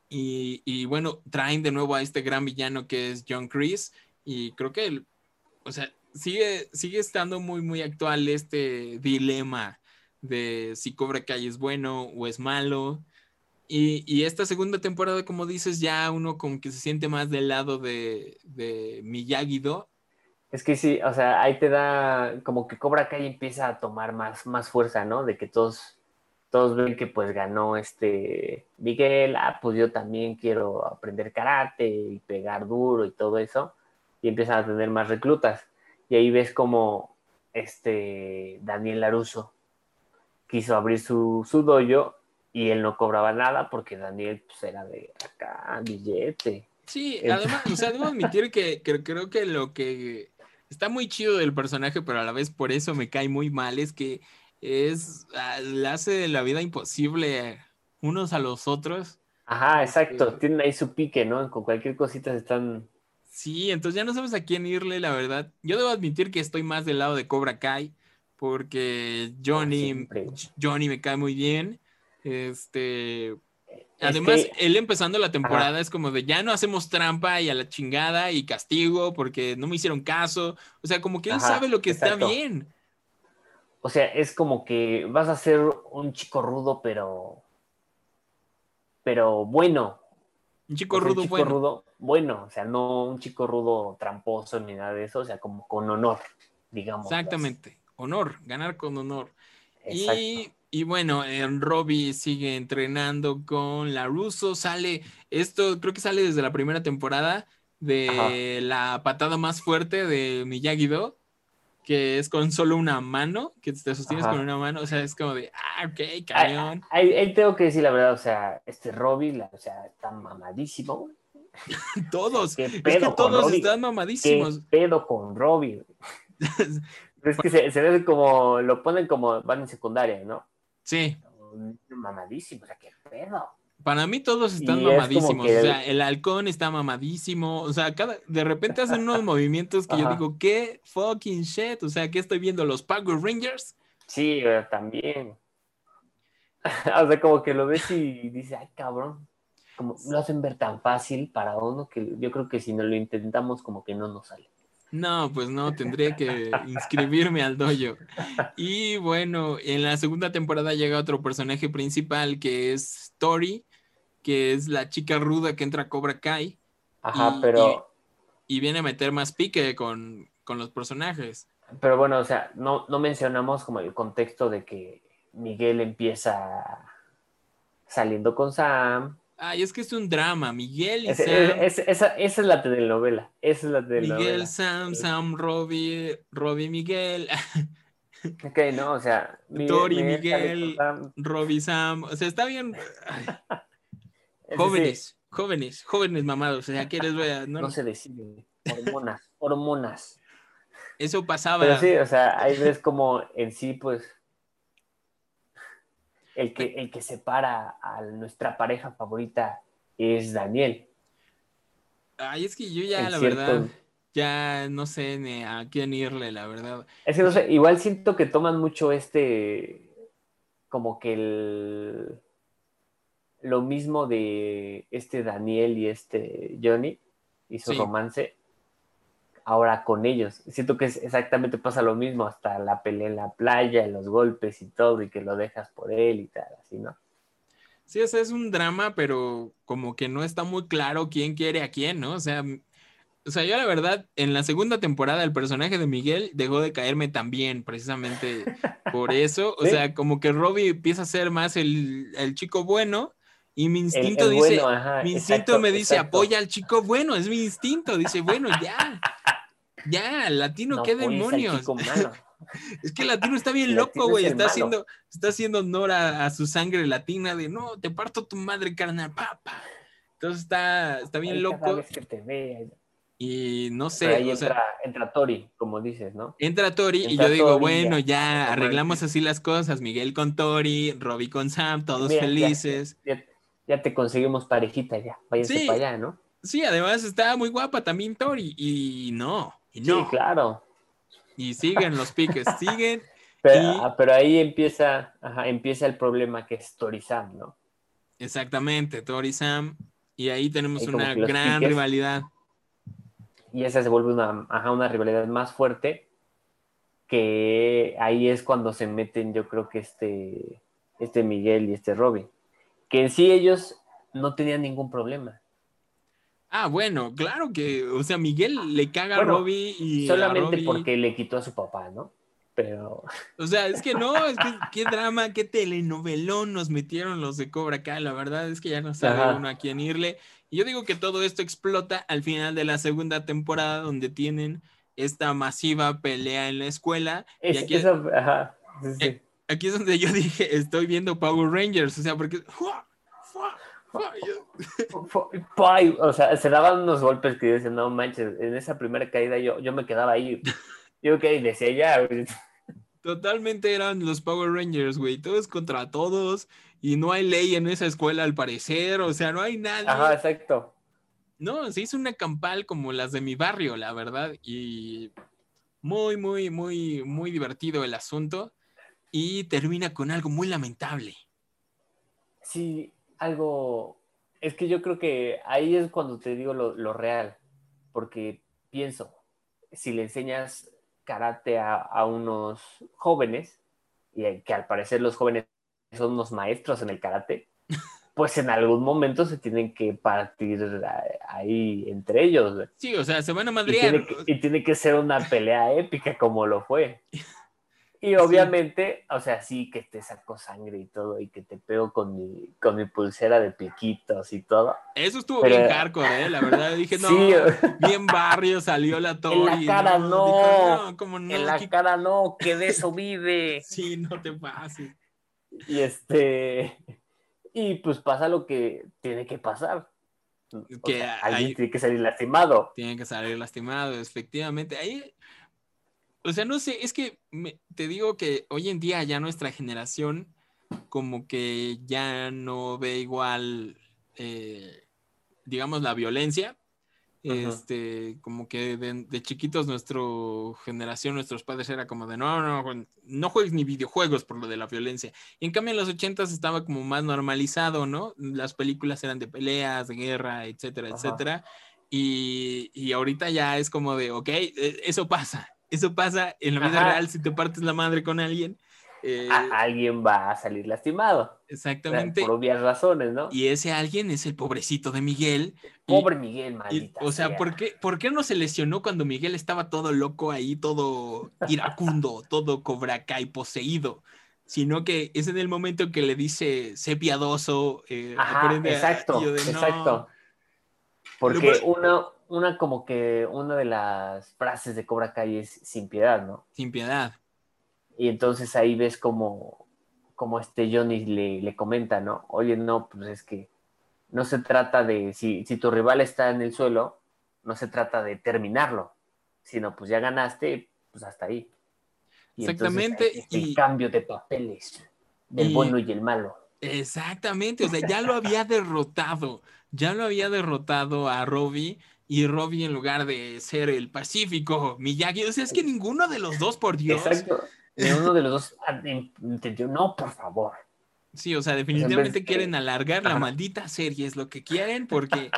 Y, y bueno, traen de nuevo a este gran villano que es John Chris. Y creo que, el- o sea, sigue, sigue estando muy, muy actual este dilema de si Cobra Kai es bueno o es malo. Y, y esta segunda temporada, como dices, ya uno como que se siente más del lado de, de Miyagi-Do. Es que sí, o sea, ahí te da como que Cobra Kai empieza a tomar más, más fuerza, ¿no? De que todos, todos ven que pues ganó este Miguel, ah, pues yo también quiero aprender karate y pegar duro y todo eso, y empiezan a tener más reclutas. Y ahí ves como este Daniel Laruso quiso abrir su, su dojo y él no cobraba nada porque Daniel pues era de acá, billete. Sí, además, o sea, debo admitir que, que creo que lo que está muy chido del personaje, pero a la vez por eso me cae muy mal, es que es, ah, le hace la vida imposible unos a los otros. Ajá, exacto. Este- Tienen ahí su pique, ¿no? Con cualquier cosita se están. Sí, entonces ya no sabes a quién irle, la verdad. Yo debo admitir que estoy más del lado de Cobra Kai, porque Johnny. Johnny me cae muy bien. Este, Es Además, que- él empezando la temporada es como de ya no hacemos trampa y a la chingada y castigo porque no me hicieron caso. O sea, como que él Ajá, sabe lo que exacto. está bien. O sea, es como que vas a ser un chico rudo, pero. Pero bueno. Un chico O sea, un rudo chico bueno. rudo bueno. O sea, no un chico rudo tramposo ni nada de eso. O sea, como con honor, digamos. Exactamente. Honor, ganar con honor. Y, y bueno, en Robbie sigue entrenando con la Russo. Sale, esto creo que sale desde la primera temporada de la patada más fuerte de Miyagi-Do, que es con solo una mano, que te sostienes Ajá. con una mano. O sea, es como de, ah, ok, cañón. ahí- ahí tengo que decir la verdad. O sea, este Robbie, la- o sea, está mamadísimo. Todos. ¿Qué Es que todos Robbie? están ¿Qué mamadísimos. pedo con Robbie? Es que se, se ve como, lo ponen como van en secundaria, ¿no? Sí, Mamadísimo, o sea, qué pedo. para mí todos están Y es como mamadísimos. que- O sea, el halcón está mamadísimo. O sea, cada, de repente hacen unos movimientos que yo digo, ¿qué fucking shit? O sea, ¿qué estoy viendo? ¿Los Power Rangers? Sí, también. o sea, como que lo ves y dices, ay, cabrón. Como lo hacen ver tan fácil para uno que yo creo que si no lo intentamos, como que no nos sale. No, pues no, tendría que inscribirme al dojo. Y bueno, en la segunda temporada llega otro personaje principal que es Tori, que es la chica ruda que entra a Cobra Kai Ajá, Y- pero, y viene a meter más pique con, con los personajes. pero bueno, o sea, no, no mencionamos como el contexto de que Miguel empieza saliendo con Sam. Ay, es que es un drama. Miguel y Es- Sam. es- es- esa, esa es la telenovela. Esa es la telenovela. Miguel, Sam, Sam, Robbie, Robbie, Miguel, Ok, no, o sea, Tori, sale Miguel, con Sam. Robbie, Sam. O sea, está bien. Jóvenes, jóvenes, jóvenes mamados. O sea, ¿qué les voy a.? sí, No, no se decide. Hormonas, hormonas. Eso pasaba. Pero sí, o sea, ahí ves como en sí, pues, el que, el que separa a nuestra pareja favorita es Daniel. Ay, es que yo ya, En la cierto- verdad, ya no sé ni a quién irle, la verdad. Es que no sé, igual siento que toman mucho este, como que el, lo mismo de este Daniel y este Johnny y su Sí. romance, ahora con ellos. Siento que es exactamente pasa lo mismo, hasta la pelea en la playa, los golpes y todo, y que lo dejas por él y tal, así, ¿no? Sí, o sea, es un drama, pero como que no está muy claro quién quiere a quién, ¿no? O sea, o sea, yo la verdad, en la segunda temporada el personaje de Miguel dejó de caerme también, precisamente por eso. O Sí. sea, como que Robbie empieza a ser más el, el chico bueno y mi El- instinto el dice, bueno, ajá, mi instinto exacto, me dice, exacto. apoya al chico bueno, es mi instinto. Dice, bueno, ya, ya, latino, No qué demonios. Es que Latino está bien loco, güey. es el Está malo. haciendo, está haciendo honor a, a su sangre latina de no, te parto tu madre, carnal, papá. Entonces está, está bien Ay, loco. que te. Y no Pero sé, ahí o sea, entra, entra Tori, como dices, ¿no? entra Tori y yo digo, Tori, bueno, ya, arreglamos así las cosas. Miguel con Tori, Robbie con Sam, todos Mira, felices. Ya, ya te conseguimos parejita, ya. Váyanse Sí. para allá, ¿no? Sí, además está muy guapa también Tori. Y no, y no. Sí, claro. Y siguen los piques, siguen. Pero, Y- ah, pero ahí empieza, ajá, empieza el problema que es Tori Sam, ¿no? Exactamente, Tori Sam. Y ahí tenemos Ahí una gran piques. rivalidad. Y esa se vuelve una, ajá, una rivalidad más fuerte, que ahí es cuando se meten, yo creo que este, este Miguel y este Robin. Que en sí ellos no tenían ningún problema. Ah, bueno, claro que, o sea, Miguel le caga Bueno, a Robbie y a Solamente Robbie- porque le quitó a su papá, ¿no? Pero O sea, es que no, es que qué drama, qué telenovelón nos metieron los de Cobra Kai. La verdad es que ya no sabe Ajá. uno a quién irle. Y yo digo que todo esto explota al final de la segunda temporada, donde tienen esta masiva pelea en la escuela. y es, aquí, esa, ajá, sí, sí. Aquí es donde yo dije, estoy viendo Power Rangers. O sea, porque. O sea, se daban unos golpes que dicen, no manches, en esa primera caída yo, yo me quedaba ahí. Yo que decía ya. Totalmente eran los Power Rangers, güey. Todos contra todos. Y no hay ley en esa escuela, al parecer. O sea, no hay nadie. Ajá, exacto. No, se hizo una campal como las de mi barrio, la verdad. Y muy, muy, muy, muy divertido el asunto. Y termina con algo muy lamentable. Sí, algo. Es que yo creo que ahí es cuando te digo lo, lo real. Porque pienso, si le enseñas karate a, a unos jóvenes, y que al parecer los jóvenes son unos maestros en el karate, pues en algún momento se tienen que partir ahí entre ellos. Sí, o sea, se van a Y madrear. tiene, que, y tiene que ser una pelea épica como lo fue. Y obviamente, o sea, sí que te saco sangre y todo, y que te pego con mi, con mi pulsera de piquitos y todo. Eso estuvo Pero- bien hardcore, ¿eh? La verdad, dije, no, Sí, bien barrio salió la Tori. cara, no. dijo, no, ¿cómo no? en la ¿Qué- cara no, que de eso vive. Sí, no te pases. Y este, y pues pasa lo que tiene que pasar. O Que sea, alguien tiene que salir lastimado. Tienen que salir lastimados, efectivamente. Ahí, o sea, no sé, es que me- te digo que hoy en día ya nuestra generación como que ya no ve igual, eh, digamos, la violencia. Ujú. Este, como que de, de chiquitos nuestra generación, nuestros padres era como de no, no, no juegues ni videojuegos por lo de la violencia. Y en cambio en los ochentas estaba como más normalizado, ¿no? Las películas eran de peleas, de guerra, etcétera, Ajá. etcétera. Y, y ahorita ya es como de, ok, eh, eso pasa, eso pasa en la vida Ajá. real si te partes la madre con alguien. eh, alguien va a salir lastimado. O sea, exactamente. Por obvias razones, ¿no? Y ese alguien es el pobrecito de Miguel. y- Pobre Miguel, y, maldita. o sea, ¿por qué, ¿por qué no se lesionó cuando Miguel estaba todo loco ahí, todo iracundo, todo Cobra Kai poseído? Sino que es en el momento que le dice, sé piadoso, eh, Ajá, aprende a-". exacto, Y yo de, "No". exacto. Porque peor- una, como que una de las frases de Cobra Kai es sin piedad, ¿no? Sin piedad. Y entonces ahí ves como, como este Johnny le, le comenta, ¿no? Oye, no, pues es que no se trata de, si, si tu rival está en el suelo, no se trata de terminarlo, sino pues ya ganaste, pues hasta ahí. Y Exactamente, entonces, es el y- cambio de papeles del y- bueno y el malo. Exactamente, o sea, ya lo había derrotado, ya lo había derrotado a Robbie y Robbie en lugar de ser el Pacífico, Miyagi, o sea, es que ninguno de los dos, por Dios. Exacto. Ni uno de los dos entendió, no, por favor. Sí, o sea, definitivamente de- quieren alargar la maldita serie, es lo que quieren, porque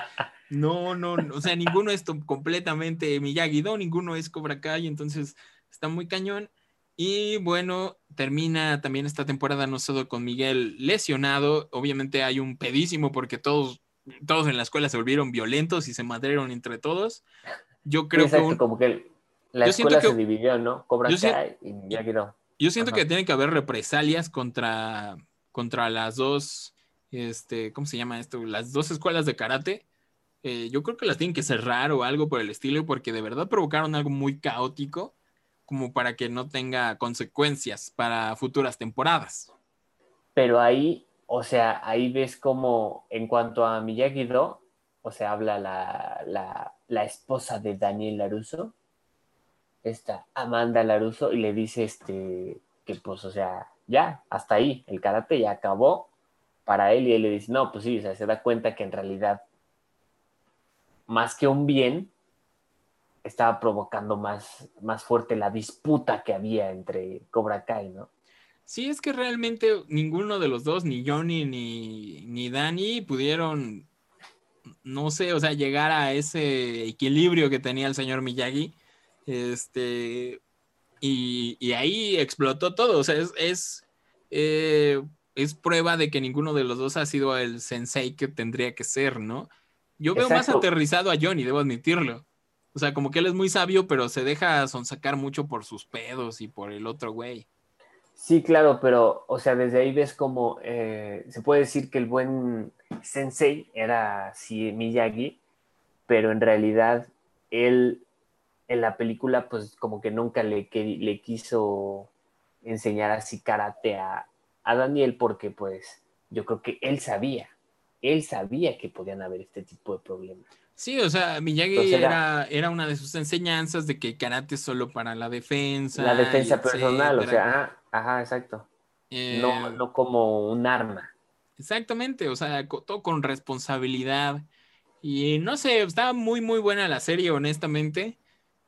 no, no, no, o sea, ninguno es completamente Miyagi-Do, ninguno es Cobra Kai, entonces está muy cañón. Y bueno, termina también esta temporada no solo con Miguel lesionado, obviamente hay un pedísimo porque todos, todos en la escuela se volvieron violentos y se madrearon entre todos. Yo creo que un- como que la Yo escuela que- se dividió, ¿no? Cobra yo y Miyagi-Do. Yo siento Ajá. que tiene que haber represalias contra, contra las dos, este, ¿cómo se llama esto? Las dos escuelas de karate. Eh, yo creo que las tienen que cerrar o algo por el estilo, porque de verdad provocaron algo muy caótico, como para que no tenga consecuencias para futuras temporadas. Pero ahí, o sea, ahí ves como en cuanto a Miyagi-Do, o sea, habla la, la, la esposa de Daniel Laruso, esta Amanda Laruso, y le dice este que pues, o sea, ya, hasta ahí, el karate ya acabó para él, y él le dice, no, pues sí, o sea, se da cuenta que en realidad, más que un bien, estaba provocando más, más fuerte la disputa que había entre Cobra Kai, ¿no? Sí, es que realmente ninguno de los dos, ni Johnny ni, ni Danny, pudieron, no sé, o sea, llegar a ese equilibrio que tenía el señor Miyagi. Este, y, y ahí explotó todo. O sea, es, es, eh, es prueba de que ninguno de los dos ha sido el sensei que tendría que ser, ¿no? Yo veo más aterrizado a Johnny, debo admitirlo. O sea, como que él es muy sabio, pero se deja sonsacar mucho por sus pedos y por el otro güey. Sí, claro, pero, o sea, desde ahí ves como eh, se puede decir que el buen sensei era sí Miyagi, pero en realidad él en la película pues como que nunca le, que- le quiso enseñar así karate a, a Daniel porque pues yo creo que él sabía, él sabía que podían haber este tipo de problemas. Sí, o sea, Miyagi Entonces era, era- era una de sus enseñanzas de que karate es solo para la defensa. La defensa personal, o sea, ajá, exacto. Eh, No, no como un arma. Exactamente, o sea, todo con responsabilidad. Y no sé, estaba muy, muy buena la serie, honestamente.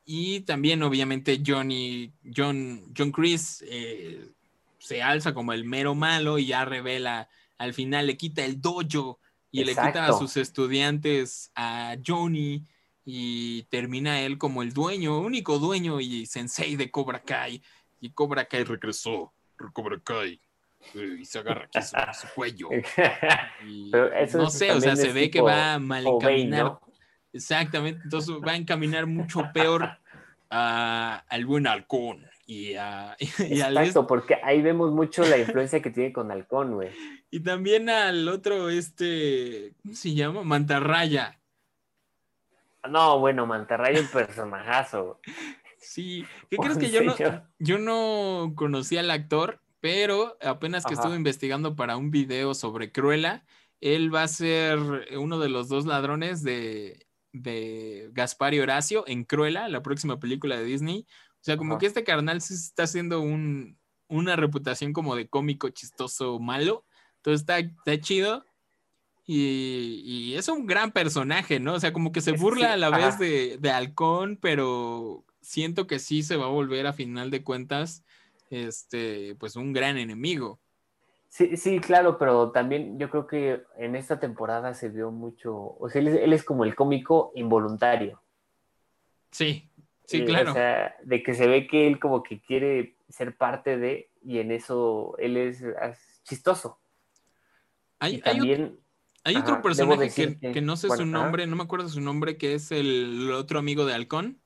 Y también, obviamente, Johnny, John, John Chris eh, se alza como el mero malo y ya revela, al final le quita el dojo y le quita a sus estudiantes a Johnny y termina él como el dueño, único dueño y sensei de Cobra Kai. Y Cobra Kai regresó, Cobra Kai. eh, Y se agarra aquí su, su cuello. Y Pero eso no es- sé, o sea, se es ve que va mal Obey, encaminar. ¿no? Exactamente, entonces va a encaminar mucho peor a- al buen halcón y, a, y, al Exacto, porque ahí vemos mucho la influencia que tiene con Halcón, güey. y también al otro, este, ¿cómo se llama? Mantarraya. No, bueno, Mantarraya un personajazo. Sí, ¿qué Oh, crees que ¿en yo no, yo no conocía al actor, pero apenas que Ajá. estuve investigando para un video sobre Cruella, él va a ser uno de los dos ladrones de, de Gaspar y Horacio en Cruella, la próxima película de Disney. O sea, como Ajá. que este carnal sí está haciendo un, una reputación como de cómico, chistoso, malo. Entonces está, está chido. Y, y es un gran personaje, ¿no? O sea, como que se burla a la vez de, de Halcón, pero siento que sí se va a volver a final de cuentas, este, pues un gran enemigo. Sí, sí, claro, pero también yo creo que en esta temporada se vio mucho, o sea, él es, él es como el cómico involuntario. Sí, sí, Eh, claro. O sea, de que se ve que él como que quiere ser parte de, y en eso él es, es chistoso. hay, y hay ot- también, hay otro personaje decir que, no sé bueno, su nombre, no me acuerdo su nombre, que es el otro amigo de Halcón.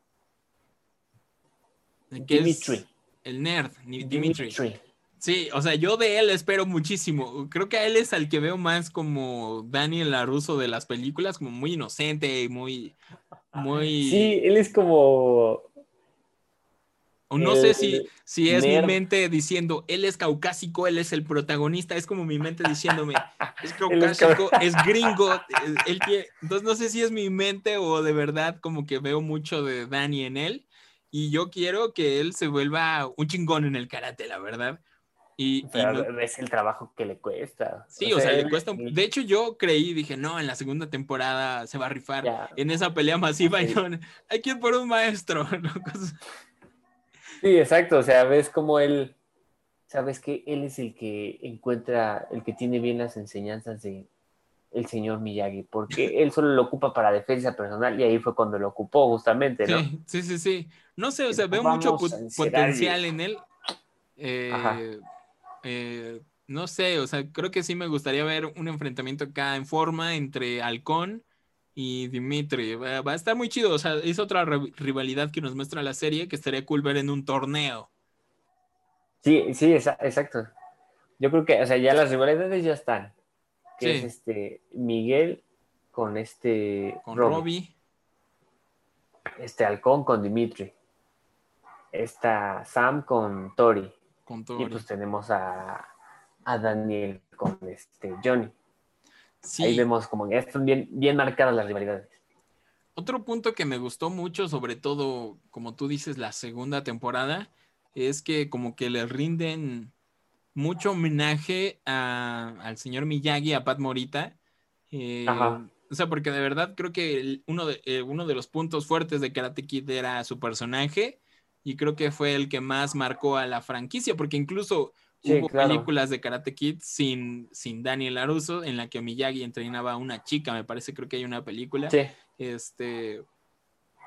Que es Dimitri. el nerd, Dimitri. Dimitri. Sí, o sea, yo de él espero muchísimo. Creo que a él es al que veo más como Daniel LaRusso de las películas, como muy inocente, muy, muy... Sí, él es como, o no sé si, si es mi mente diciendo, él es caucásico, él es el protagonista, es como mi mente diciéndome, es caucásico, es gringo, él entonces no sé si es mi mente o de verdad como que veo mucho de Dani en él. Y yo quiero que él se vuelva un chingón en el karate, la verdad. Y, y Pero no- ves el trabajo que le cuesta. sí, o sea, le él- cuesta. un- De hecho, yo creí, dije, no, en la segunda temporada se va a rifar ya. en esa pelea masiva. Y Sí. yo, hay que ir por un maestro. ¿no? Sí, exacto. O sea, ves como él, sabes que él es el que encuentra, el que tiene bien las enseñanzas de el señor Miyagi, porque él solo lo ocupa para defensa personal y ahí fue cuando lo ocupó justamente, ¿no? Sí, sí, sí, sí. No sé, o sea, veo mucho potencial en él. Eh, eh, no sé, o sea, creo que sí me gustaría ver un enfrentamiento acá en forma entre Halcón y Dimitri. Va, va a estar muy chido, o sea, es otra ri- rivalidad que nos muestra la serie que estaría cool ver en un torneo. Sí, sí, exa- exacto. Yo creo que, o sea, ya las rivalidades ya están. Que Sí. es este Miguel con este Con Robbie, Robbie. este Halcón con Dimitri. Está Sam con Tori. Con Y pues tenemos a, a Daniel con este Johnny. Sí. Ahí vemos como que están bien, bien marcadas las rivalidades. Otro punto que me gustó mucho, sobre todo, como tú dices, la segunda temporada, es que como que le rinden mucho homenaje a- al señor Miyagi, a Pat Morita. Eh, Ajá. o sea, porque de verdad creo que el- uno, de, eh, uno de los puntos fuertes de Karate Kid era su personaje y creo que fue el que más marcó a la franquicia, porque incluso Sí, hubo claro. películas de Karate Kid sin, sin Daniel LaRusso en la que Miyagi entrenaba a una chica, me parece, creo que hay una película. Sí, Este,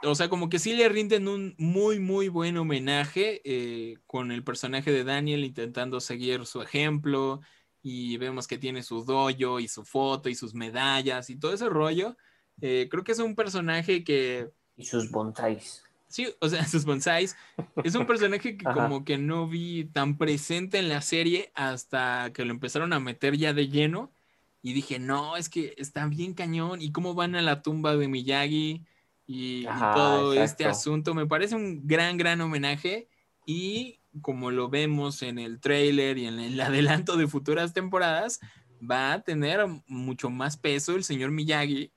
o sea, como que sí le rinden un muy, muy buen homenaje eh, con el personaje de Daniel intentando seguir su ejemplo y vemos que tiene su dojo y su foto y sus medallas y todo ese rollo. Eh, creo que es un personaje que, y sus bonsáis. sí, o sea, sus bonsáis, es un personaje que como que no vi tan presente en la serie hasta que lo empezaron a meter ya de lleno. Y dije, no, es que está bien cañón. ¿Y cómo van a la tumba de Miyagi? Y, todo este asunto. Me parece un gran, gran homenaje. Y como lo vemos en el trailer y en el adelanto de futuras temporadas, va a tener mucho más peso el señor Miyagi.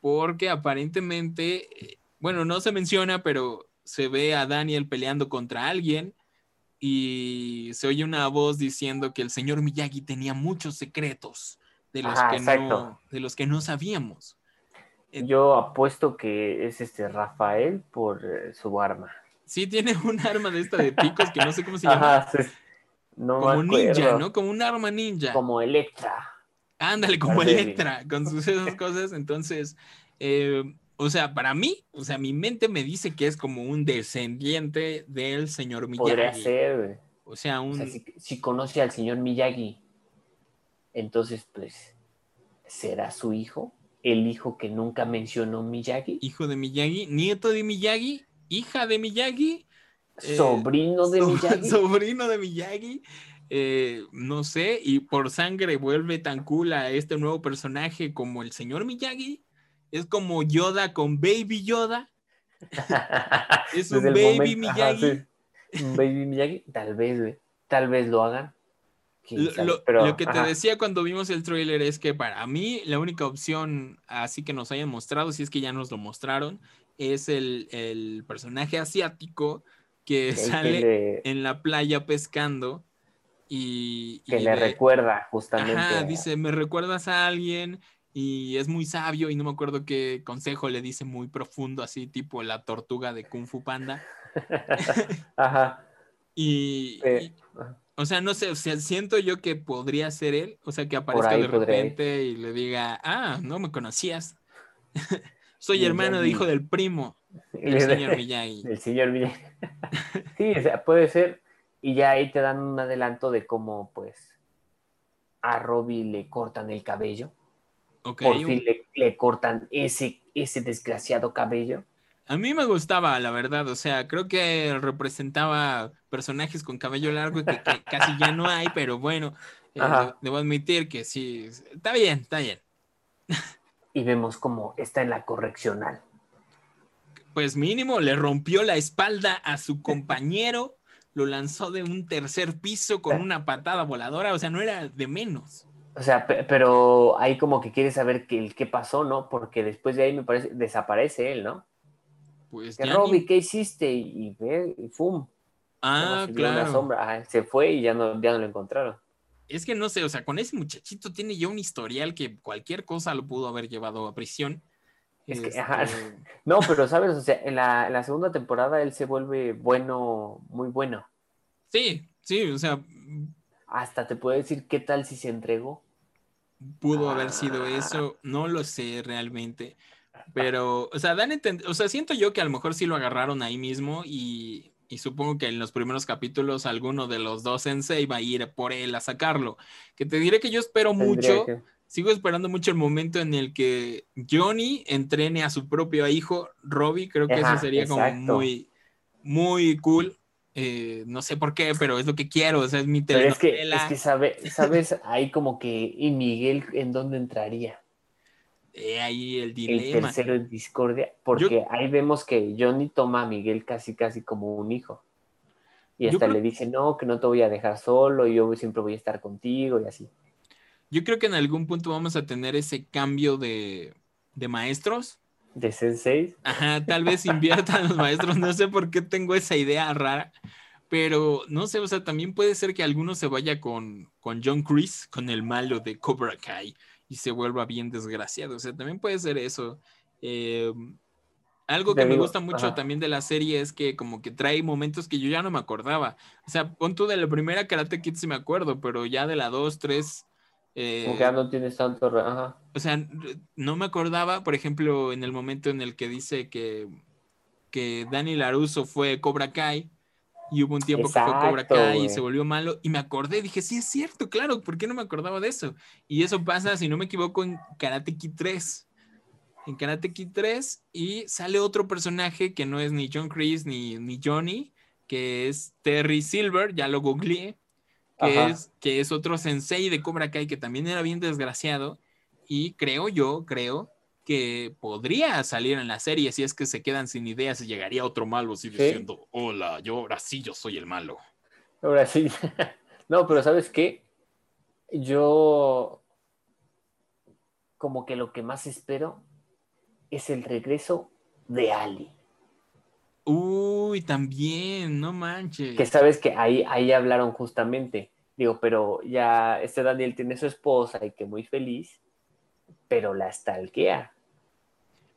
Porque aparentemente, eh, bueno, no se menciona, pero se ve a Daniel peleando contra alguien. Y se oye una voz diciendo que el señor Miyagi tenía muchos secretos de los, Ajá, que, no, de los que no sabíamos. Yo apuesto que es este Rafael por eh, su arma. Sí, tiene un arma de esta de picos que no sé cómo se llama. Ajá, sí. no como ninja, ¿no? Como un arma ninja. Como Electra. Ándale, como Daredevil. Electra, con sus esas cosas. Entonces, eh, o sea, para mí, o sea, mi mente me dice que es como un descendiente del señor Podría Miyagi. ser, güey. O sea, O un... sea, si, si conoce al señor Miyagi, entonces, pues, ¿será su hijo? ¿El hijo que nunca mencionó Miyagi? hijo de Miyagi, nieto de Miyagi, hija de Miyagi, eh, ¿Sobrino de so- Miyagi? sobrino de Miyagi, eh, no sé, y por sangre vuelve tan cool a este nuevo personaje como el señor Miyagi. Es como Yoda con Baby Yoda. Es un Baby momento- ajá, Miyagi. sí. Un Baby Miyagi, tal vez, güey. Tal vez lo hagan. ¿Quién Lo, sabe? lo- Pero, lo que te decía cuando vimos el tráiler es que para mí la única opción así que nos hayan mostrado, si es que ya nos lo mostraron, es el, el personaje asiático que El que sale le- en la playa pescando y, que y le recuerda justamente. Ajá, dice, me recuerdas a alguien y es muy sabio y no me acuerdo qué consejo le dice muy profundo, así tipo la tortuga de Kung Fu Panda. Ajá. Y, Eh, y- o sea, no sé, o sea, siento yo que podría ser él, o sea, que aparezca de ir. repente y le diga, ah, no me conocías. Soy hermano de hijo del primo le- señor Miyagi. El señor Miyagi. sí, o sea, puede ser. Y ya ahí te dan un adelanto de cómo, pues, a Robbie le cortan el cabello. Ok, Por un- fin le, le cortan ese, ese desgraciado cabello. A mí me gustaba, la verdad, o sea, creo que representaba personajes con cabello largo que, que casi ya no hay, pero bueno, eh, debo admitir que sí, está bien, está bien. Y vemos cómo está en la correccional. Pues mínimo le rompió la espalda a su compañero, lo lanzó de un tercer piso con una patada voladora, o sea, no era de menos. O sea, pe- pero ahí como que quiere saber qué, qué pasó, ¿no? Porque después de ahí me parece, desaparece él, ¿no? Pues Que Robbie, ¿qué hiciste? Y, ve, y ¡fum! Ah, Una claro. sombra. Ah, se fue y ya no, ya no lo encontraron. Es que no sé, o sea, con ese muchachito tiene ya un historial que cualquier cosa lo pudo haber llevado a prisión. Es que, Este, ajá. No, pero sabes, o sea, en la, en la segunda temporada él se vuelve bueno, muy bueno. Sí, sí, o sea, Hasta te puedo decir qué tal si se entregó. pudo haber sido Ah. eso, no lo sé realmente. Pero, o sea, dan o sea, siento yo que a lo mejor sí lo agarraron ahí mismo y, y supongo que en los primeros capítulos alguno de los dos sensei va a ir por él a sacarlo. Que te diré que yo espero Tendría mucho, que- sigo esperando mucho el momento en el que Johnny entrene a su propio hijo, Robbie, creo que Ajá, eso sería como muy, muy cool. Eh, no sé por qué, pero es lo que quiero, o sea, es mi Pero es que, telenovela. es que sabe, sabes, ahí como que, ¿y Miguel en dónde entraría? Eh, ahí el El dilema. tercero en discordia, porque ahí vemos que Johnny toma a Miguel casi, casi como un hijo. Y hasta creo- le dice, no, que no te voy a dejar solo, yo siempre voy a estar contigo y así. Yo creo que en algún punto vamos a tener ese cambio de, de maestros. De Sensei, Ajá, tal vez inviertan los maestros, no sé por qué tengo esa idea rara, pero no sé, o sea, también puede ser que alguno se vaya con, con John Chris, con el malo de Cobra Kai, y se vuelva bien desgraciado, o sea, también puede ser eso. Eh, algo que me gusta mucho ajá. también de la serie es que como que trae momentos que yo ya no me acordaba. O sea, pon tú de la primera Karate Kid sí me acuerdo, pero ya de la 2, 3... como que ya no tienes tanto... Ajá. o sea, no me acordaba, por ejemplo, en el momento en el que dice que, que Danny Laruso fue Cobra Kai y hubo un tiempo que fue Cobra Kai y se volvió malo y me acordé, dije, sí es cierto, claro, ¿por qué no me acordaba de eso? Y eso pasa, si no me equivoco, en Karate Kid 3. En Karate Kid 3 y sale otro personaje que no es ni John Chris ni, ni Johnny, que es Terry Silver, ya lo googleé, que Ajá. es, que es otro sensei de Cobra Kai que también era bien desgraciado y creo yo, creo que podría salir en la serie si es que se quedan sin ideas y llegaría otro malo así Sí. diciendo, hola, yo ahora sí, yo soy el malo. Ahora sí. No, pero ¿sabes qué? Yo como que lo que más espero es el regreso de Ali. Uy, también, no manches. Que sabes que ahí, ahí hablaron justamente. Digo, pero ya este Daniel tiene su esposa y que muy feliz, pero la stalkea.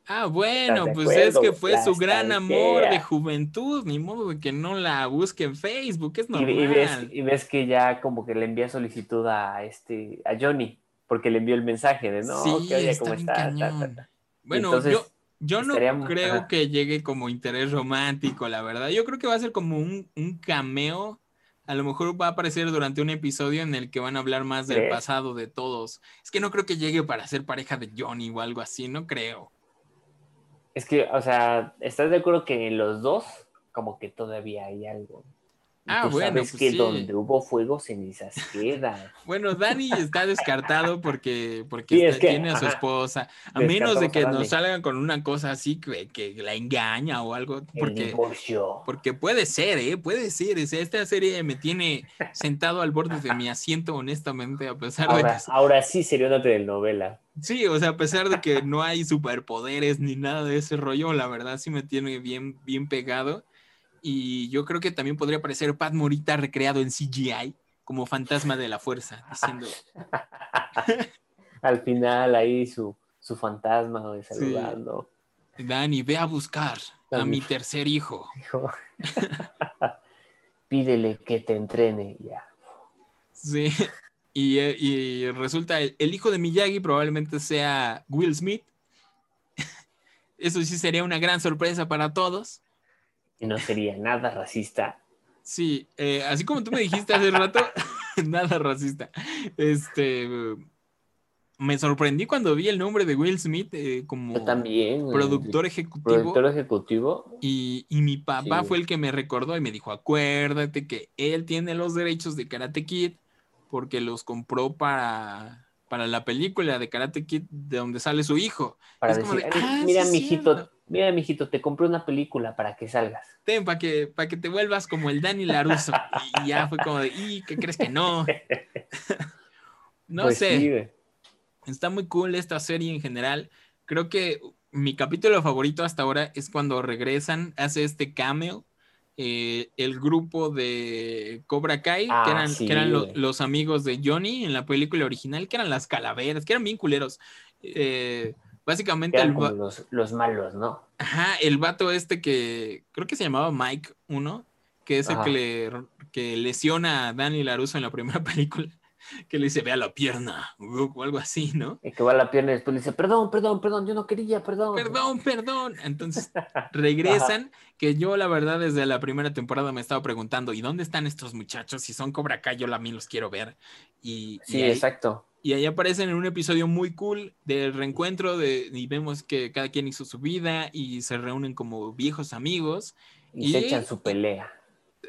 Ah, bueno, ¿Estás de pues es que fue La su gran amor de juventud, ni modo de que no la busque en Facebook, es normal. y ves, y ves que ya como que le envía solicitud a este a Johnny, porque le envió el mensaje de no, sí, que oye, ¿cómo está? Ta, ta, cañón. ta. Bueno, entonces, yo, yo no creo ajá. que llegue como interés romántico, la verdad. Yo creo que va a ser como un, un cameo. A lo mejor va a aparecer durante un episodio en el que van a hablar más del ¿Crees? pasado de todos. Es que no creo que llegue para ser pareja de Johnny o algo así, no creo. Es que, o sea, ¿estás de acuerdo que los dos como que todavía hay algo? Ah, tú bueno, sabes pues que sí. donde hubo fuego, cenizas queda. Bueno, Dani está descartado porque, porque Sí, está- es que, tiene a su ajá, esposa. A menos de que nos salgan con una cosa así que, que la engaña o algo. Porque, divorcio. porque puede ser, ¿eh? Puede ser. O sea, esta serie me tiene sentado al borde de mi asiento, honestamente, a pesar de Ahora, que... ahora sí sería una telenovela. Sí, o sea, a pesar de que no hay superpoderes ni nada de ese rollo, la verdad sí me tiene bien, bien pegado. Y yo creo que también podría aparecer Pat Morita recreado en CGI como fantasma de la fuerza, diciendo... Al final ahí su, su fantasma saludando. Dani, ve a buscar a mi tercer hijo. Pídele que te entrene ya. Sí. Y, eh, y resulta el, el hijo de Miyagi probablemente sea Will Smith. Eso sí sería una gran sorpresa para todos. Y no sería nada racista. Sí, eh, así como tú me dijiste hace rato, nada racista. Este, me sorprendí cuando vi el nombre de Will Smith eh, como también. productor ejecutivo. Productor ejecutivo. Y, y mi papá Sí. fue el que me recordó y me dijo, acuérdate que él tiene los derechos de Karate Kid porque los compró para, para la película de Karate Kid de donde sale su hijo. Para Es como decir, de, "Ay, "Ah, mira, sí mijito, cierto". Mira, mijito, te compré una película para que salgas. Ten, para que, para que te vuelvas como el Danny Laruso. Y ya fue como de, ¿y qué crees que no? no Pues sé. sí. Está muy cool esta serie en general. Creo que mi capítulo favorito hasta ahora es cuando regresan, hace este cameo, eh, el grupo de Cobra Kai, Ah, que eran, sí, que eran lo- los amigos de Johnny en la película original, que eran las calaveras, que eran bien culeros. Eh, básicamente Eran el, como los, los malos, ¿no? ajá, el vato este que creo que se llamaba Mike uno, que es el que, le, que lesiona a Danny Laruso en la primera película, que le dice, vea la pierna, o algo así, ¿no? Y que va a la pierna y después le dice, perdón, perdón, perdón, yo no quería, perdón. Perdón, perdón. Entonces regresan, que yo la verdad desde la primera temporada me estaba preguntando, ¿y dónde están estos muchachos? Si son Cobra Kai, yo también los quiero ver. Y, y Sí, ahí, exacto. Y ahí aparecen en un episodio muy cool del reencuentro de, y vemos que cada quien hizo su vida y se reúnen como viejos amigos. Y, Y- se echan su pelea.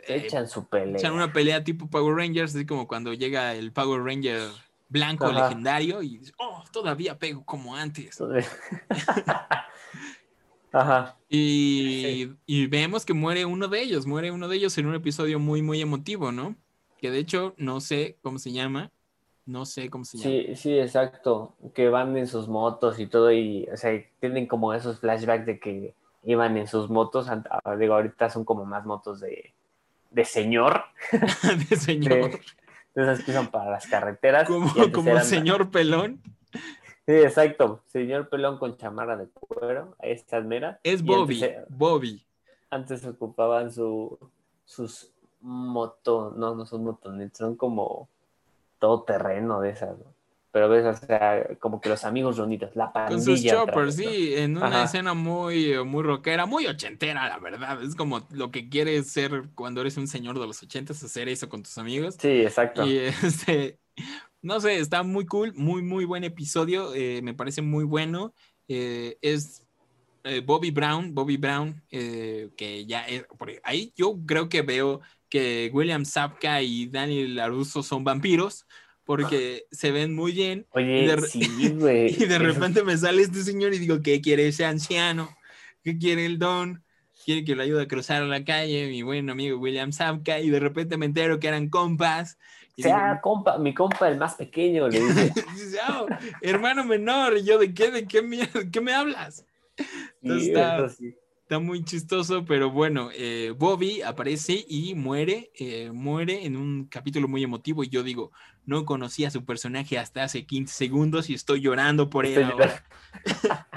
Se Eh, echan su pelea. echan una pelea tipo Power Rangers, así como cuando llega el Power Ranger blanco Ajá. legendario y oh, todavía pego como antes. Ajá. Y, y vemos que muere uno de ellos, muere uno de ellos en un episodio muy, muy emotivo, ¿no? Que de hecho no sé cómo se llama, no sé cómo se llama. Sí, sí, exacto. Que van en sus motos y todo, y, o sea, tienen como esos flashbacks de que iban en sus motos. ah, Digo, ahorita son como más motos de, de señor, de señor, de, de esas que usan para las carreteras. como, como señor pelón. Sí, exacto. Señor pelón con chamarra de cuero, estas meras. Es Bobby, Antes, Bobby. antes ocupaban su, sus moto, no, no son motonetas, son como todo terreno de esas, ¿no? Pero ves, o sea, como que los amigos reunidos, la pandilla. Con sus choppers, sí, en una Ajá. escena muy, muy rockera, muy ochentera, la verdad. Es como lo que quieres ser cuando eres un señor de los ochentas, hacer eso con tus amigos. Sí, exacto. Y este, no sé, está muy cool, muy, muy buen episodio, eh, me parece muy bueno. Eh, es eh, Bobby Brown, Bobby Brown, eh, que ya es, por ahí yo creo que veo que William Sapka y Daniel LaRusso son vampiros, porque se ven muy bien. Oye, y de sí, güey. Y de repente me sale este señor y digo, ¿qué quiere ese anciano? ¿Qué quiere el don? Quiere que lo ayude a cruzar la calle, mi buen amigo William Sapka, y de repente me entero que eran compas. Y digo, sea, compa, mi compa, el más pequeño, le. Dice, "Ah, hermano menor, y yo, ¿de qué, de qué, me, qué me hablas? Entonces Sí, está-. Está muy chistoso, pero bueno, eh, Bobby aparece y muere, eh, muere en un capítulo muy emotivo y yo digo, no conocía a su personaje hasta hace 15 segundos y estoy llorando por él ahora.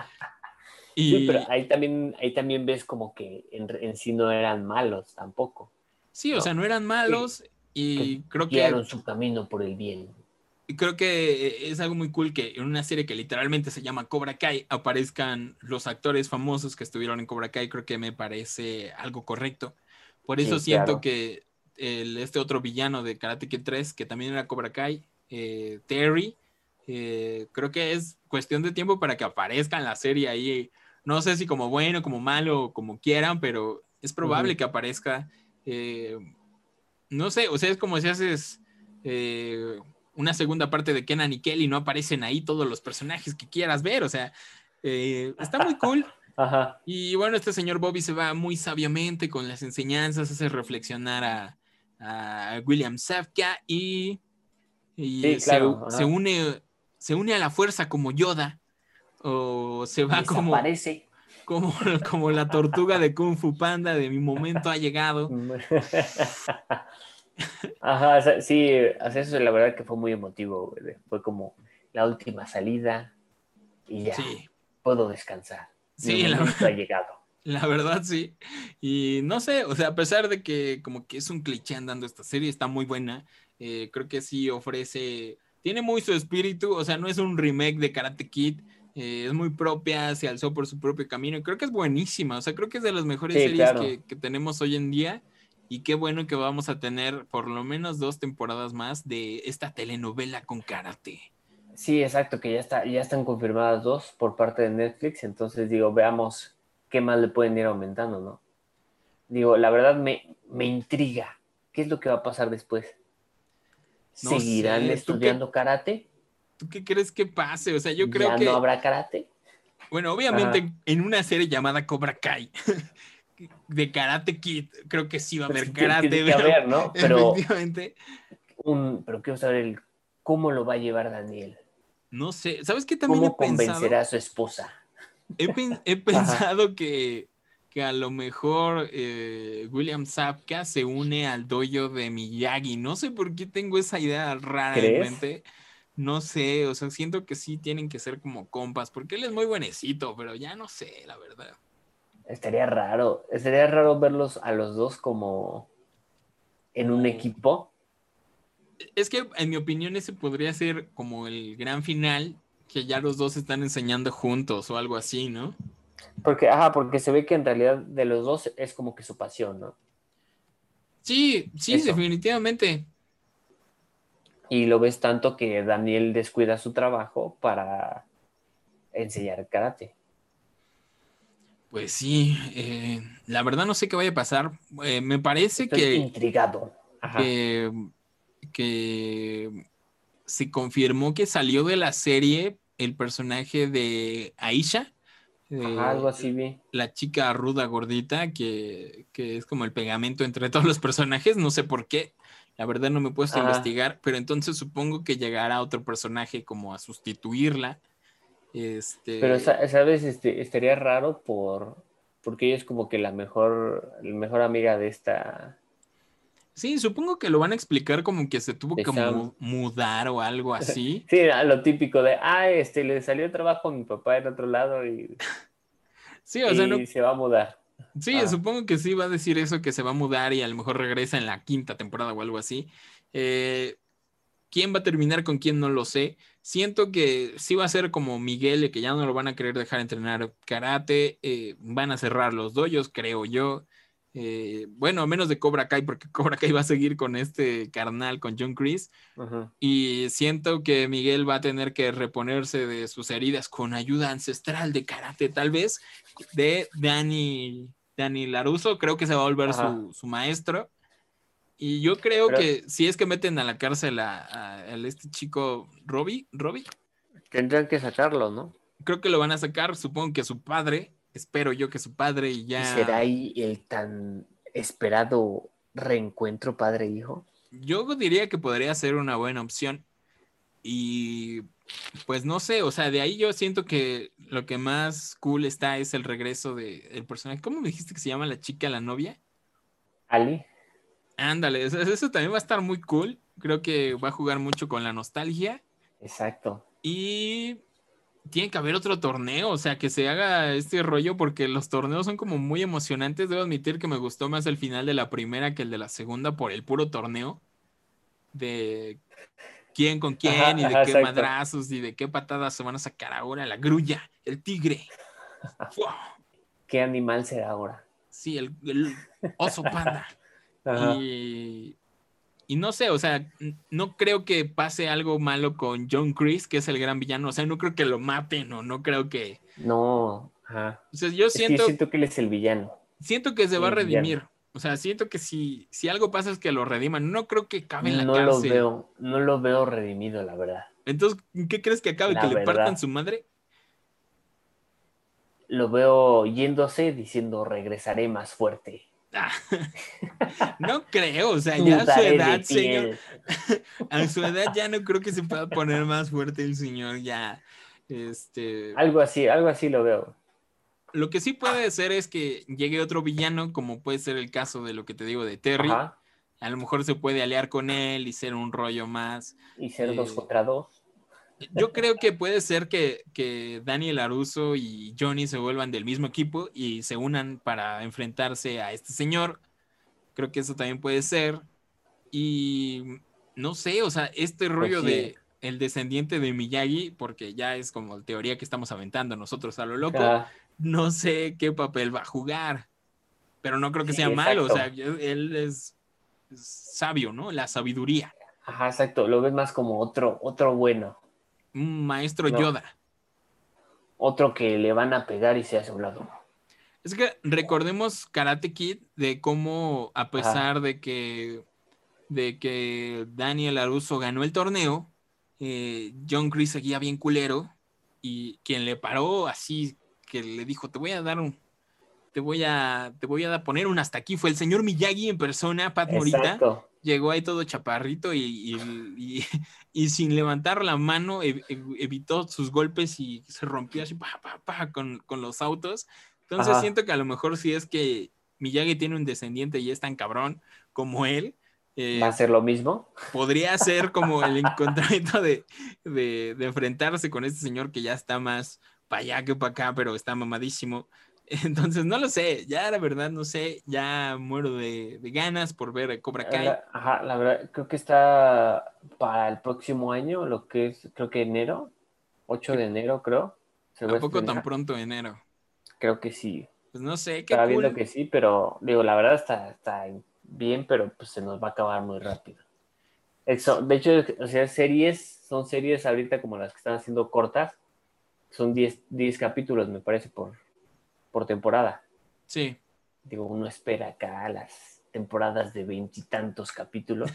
Y Sí, pero ahí también, ahí también ves como que en, en sí no eran malos tampoco. sí, o no. sea, no eran malos y creo que Guiaron su camino por el bien. Creo que es algo muy cool que en una serie que literalmente se llama Cobra Kai aparezcan los actores famosos que estuvieron en Cobra Kai. Creo que me parece algo correcto. Por eso Sí, siento claro. que el, este otro villano de Karate Kid 3, que también era Cobra Kai, eh, Terry, eh, creo que es cuestión de tiempo para que aparezca en la serie ahí. No sé si como bueno, como malo, como quieran, pero es probable que aparezca. eh, no sé, o sea, es como si haces eh, una segunda parte de Kenan y Kelly, no aparecen ahí todos los personajes que quieras ver, o sea, eh, está muy cool. Ajá. Y bueno, este señor Bobby se va muy sabiamente con las enseñanzas, hace reflexionar a, a William Safka y, y Sí, se- claro, se, ajá. une, se une a la fuerza como Yoda o se va como, como, como la tortuga de Kung Fu Panda de mi momento ha llegado. Ajá, o sea, sí, o sea, eso la verdad que fue muy emotivo, güey. Fue como la última salida y ya Sí, puedo descansar. sí, Mi la, momento ha llegado. la verdad sí. Y no sé, o sea, a pesar de que como que es un cliché andando esta serie, está muy buena. eh, creo que sí ofrece, tiene muy su espíritu, o sea, no es un remake de Karate Kid. eh, es muy propia, se alzó por su propio camino y creo que es buenísima, o sea, creo que es de las mejores Sí, series claro. que, que tenemos hoy en día y qué bueno que vamos a tener por lo menos dos temporadas más de esta telenovela con karate. Sí, exacto, que ya está, ya están confirmadas dos por parte de Netflix, entonces digo, veamos qué más le pueden ir aumentando, ¿no? Digo, la verdad me, me intriga. ¿Qué es lo que va a pasar después? No ¿Seguirán sé, ¿tú qué- estudiando karate? ¿Tú qué crees que pase? O sea, yo creo ¿Ya que... no habrá karate? Bueno, obviamente Ajá. en una serie llamada Cobra Kai de Karate Kid, creo que sí va a haber Pues, karate. tiene que pero haber, ¿no? Pero, Efectivamente, un, pero quiero saber el, cómo lo va a llevar Daniel. no sé. ¿Sabes qué también ¿Cómo he pensado? convencerá a su esposa? he, he pensado que, que a lo mejor eh, William Zapka se une al dojo de Miyagi. No sé por qué tengo esa idea rara en ¿Crees? mente. No sé, o sea, siento que sí tienen que ser como compas, porque él es muy buenecito, pero ya no sé, la verdad. Estaría raro, estaría raro verlos a los dos como en un equipo. Es que, en mi opinión, ese podría ser como el gran final, que ya los dos están enseñando juntos o algo así, ¿no? Porque, ajá, porque se ve que en realidad de los dos es como que su pasión, ¿no? Sí, sí, Eso. definitivamente. Y lo ves tanto que Daniel descuida su trabajo para enseñar karate. Pues sí, eh, la verdad no sé qué vaya a pasar. Eh, me parece Estoy que, intrigado. Ajá. que, que se confirmó que salió de la serie el personaje de Aisha, eh, algo así vi. la chica ruda gordita, que, que es como el pegamento entre todos los personajes, no sé por qué. La verdad no me he puesto a investigar, pero entonces supongo que llegará otro personaje como a sustituirla. Este, Pero, sa- ¿sabes? Este, estaría raro por, porque ella es como que la mejor, la mejor amiga de esta. Sí, supongo que lo van a explicar como que se tuvo que mu- mudar o algo así. Sí, lo típico de, ah, este, le salió trabajo a mi papá en otro lado y, Sí, o sea, no, se va a mudar. sí, ah. supongo que sí va a decir eso, que se va a mudar y a lo mejor regresa en la quinta temporada o algo así. Eh, ¿Quién va a terminar con quién? No lo sé. Siento que sí va a ser como Miguel, que ya no lo van a querer dejar entrenar karate. eh, van a cerrar los doyos, creo yo. Eh, bueno, a menos de Cobra Kai, porque Cobra Kai va a seguir con este carnal, con John Chris. Y siento que Miguel va a tener que reponerse de sus heridas con ayuda ancestral de karate, tal vez, de Dani, Dani Laruso. Creo que se va a volver su maestro. Y yo creo Pero- que si es que meten a la cárcel a, a- a este chico Robbie, Robbie, Tendrán que sacarlo, ¿no? creo que lo van a sacar. Supongo que su padre, espero yo que su padre y ya. ¿Y será ahí el tan esperado reencuentro padre-hijo? Yo diría que podría ser una buena opción. Y pues no sé, o sea, de ahí yo siento que lo que más cool está es el regreso del personaje. ¿Cómo me dijiste que se llama la chica, la novia? Ali. Ándale, eso, eso también va a estar muy cool. Creo que va a jugar mucho con la nostalgia. Exacto. Y tiene que haber otro torneo, o sea, que se haga este rollo porque los torneos son como muy emocionantes. Debo admitir que me gustó más el final de la primera que el de la segunda por el puro torneo. De quién con quién Ajá, y de ajá, qué exacto. madrazos y de qué patadas se van a sacar ahora. La grulla, el tigre. ¡Fua! ¿Qué animal será ahora? Sí, el, el oso panda. Ajá. Y, y no sé, o sea, no creo que pase algo malo con John Chris, que es el gran villano. O sea, no creo que lo maten o no creo que. No. Ajá. O sea, yo Es que yo siento, siento que él es el villano. siento que se va a villano. redimir. O sea, siento que si, si algo pasa es que lo rediman. No creo que acabe en la No lo veo, no lo veo redimido, la verdad. Entonces, ¿qué crees que acabe? La ¿Que le partan su madre? Lo veo yéndose diciendo regresaré más fuerte. No creo, o sea, ya a su edad, señor. A su edad ya no creo que se pueda poner más fuerte el señor, ya. Este. Algo así, algo así lo veo. Lo que sí puede ser es que llegue otro villano, como puede ser el caso de lo que te digo de Terry. Ajá. A lo mejor se puede aliar con él y ser un rollo más. Y ser dos Eh, contra dos. Yo creo que puede ser que, que Daniel Aruso y Johnny se vuelvan del mismo equipo y se unan para enfrentarse a este señor. Creo que eso también puede ser. Y no sé, o sea, este rollo Pues sí. de el descendiente de Miyagi, porque ya es como teoría que estamos aventando nosotros a lo loco. Ajá. no sé qué papel va a jugar, pero no creo que Sí, sea malo, o sea, exacto. él es sabio, ¿no? La sabiduría, Ajá, exacto. Lo ves más como otro, otro bueno. Un maestro No. Yoda. Otro que le van a pegar y se hace un lado. Es que recordemos Karate Kid de cómo a pesar de que de que Daniel Aruso ganó el torneo, eh, John Chris seguía bien culero y quien le paró así que le dijo te voy a dar un te voy a te voy a poner un hasta aquí fue el señor Miyagi en persona, Pat Morita. Exacto. Llegó ahí todo chaparrito y, y- y- y sin levantar la mano ev- ev- evitó sus golpes y se rompió así pa, pa, pa, con, con los autos. Entonces Ajá. siento que a lo mejor si es que Miyagi tiene un descendiente y es tan cabrón como él, eh, ¿Va a ser lo mismo? podría ser como el encontramiento de, de, de enfrentarse con este señor que ya está más para allá que para acá, pero está mamadísimo. Entonces, no lo sé, ya la verdad no sé, ya muero de, de ganas por ver Cobra Kai. La, ajá, la verdad, creo que está para el próximo año, lo que es, creo que enero, 8 de enero, creo. se a Tampoco tan pronto enero. Creo que sí. Pues no sé, qué Estaba cool. viendo que sí, pero digo, la verdad está, está bien, pero pues se nos va a acabar muy rápido. Eso, de hecho, o sea, series, son series ahorita como las que están haciendo cortas, son 10, 10 capítulos, me parece, por, por temporada. Sí, Digo, uno espera acá las temporadas de veintitantos capítulos.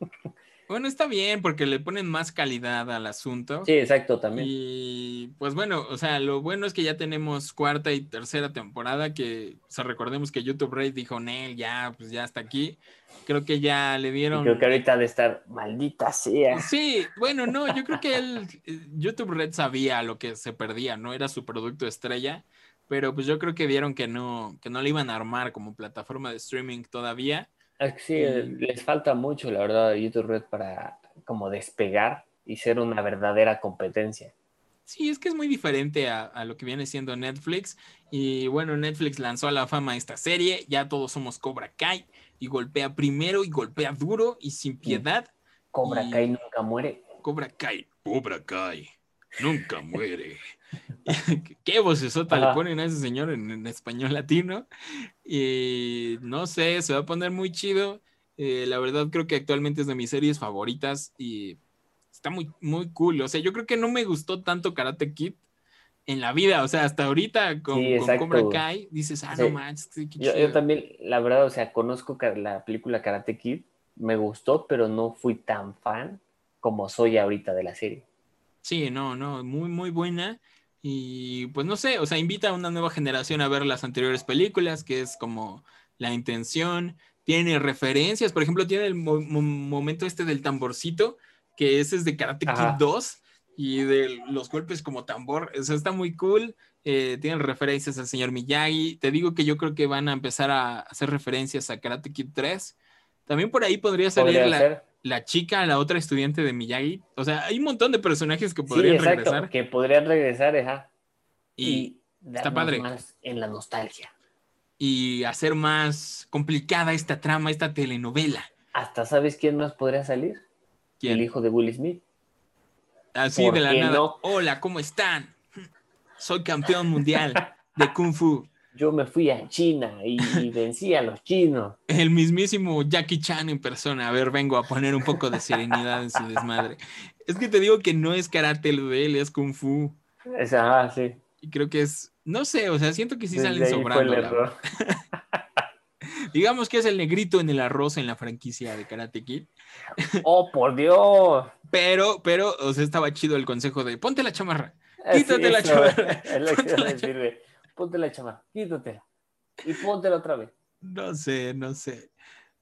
bueno, está bien porque le ponen más calidad al asunto. Sí, exacto, también. Y pues bueno, o sea, lo bueno es que ya tenemos cuarta y tercera temporada, que o sea, recordemos que YouTube Red dijo, Nel, ya, pues ya está aquí. Creo que ya le Y dieron... creo que ahorita de estar maldita sea. Sí, bueno, no, yo creo que él, eh, YouTube Red sabía lo que se perdía, no era su producto estrella, pero pues yo creo que vieron que no, que no le iban a armar como plataforma de streaming todavía. Es que sí, Y- les falta mucho, la verdad, a YouTube Red para como despegar y ser una verdadera competencia. Sí, es que es muy diferente a, a lo que viene siendo Netflix. Y bueno, Netflix lanzó a la fama esta serie, ya todos somos Cobra Kai, y golpea primero y golpea duro y sin piedad. Cobra Y- Kai nunca muere. Cobra Kai, Cobra Kai, nunca muere. Qué vocesota le ponen a ese señor en, en español latino. Y no sé, se va a poner muy chido. Eh, la verdad creo que actualmente es de mis series favoritas y está muy, muy cool. O sea, yo creo que no me gustó tanto Karate Kid en la vida. O sea, hasta ahorita con, Sí, con. Cobra Kai dices, ah, Sí. no manches, qué Yo, yo chido". también, la verdad, o sea, conozco la película Karate Kid, me gustó, pero no fui tan fan como soy ahorita de la serie. Sí, no, no, muy, muy buena. Y pues no sé, o sea, invita a una nueva generación a ver las anteriores películas, que es como la intención. Tiene referencias, por ejemplo, tiene el mo- mo- momento este del tamborcito, que ese es de Karate Kid Ajá. 2 y de los golpes como tambor. O sea, está muy cool. Eh, tienen referencias al señor Miyagi. Te digo que yo creo que van a empezar a hacer referencias a Karate Kid 3. También por ahí podría salir Podría la. La chica, la otra estudiante de Miyagi. O sea, hay un montón de personajes que Sí, podrían exacto, regresar. que podrían regresar, ajá. Y, Y, está padre. más en la nostalgia. y hacer más complicada esta trama, esta telenovela. Hasta sabes quién más podría salir? ¿Quién? El hijo de Will Smith. Así ¿Por de la nada. no? Hola, ¿cómo están? Soy campeón mundial de Kung Fu. Yo me fui a China y vencí a los chinos. El mismísimo Jackie Chan en persona. A ver, vengo a poner un poco de serenidad en su desmadre. Es que te digo que no es karate lo de él, es Kung Fu. Es- Ajá, sí. Y creo que es, no sé, o sea, siento que sí Desde salen sobrando. la. Digamos que es el negrito en el arroz en la franquicia de Karate Kid. ¡Oh, por Dios! Pero, pero, o sea, estaba chido el consejo de ponte la chamarra. Quítate la eso, chamarra. Es lo que Ponte la chamarra, quítatela. Y póntela otra vez. No sé, no sé.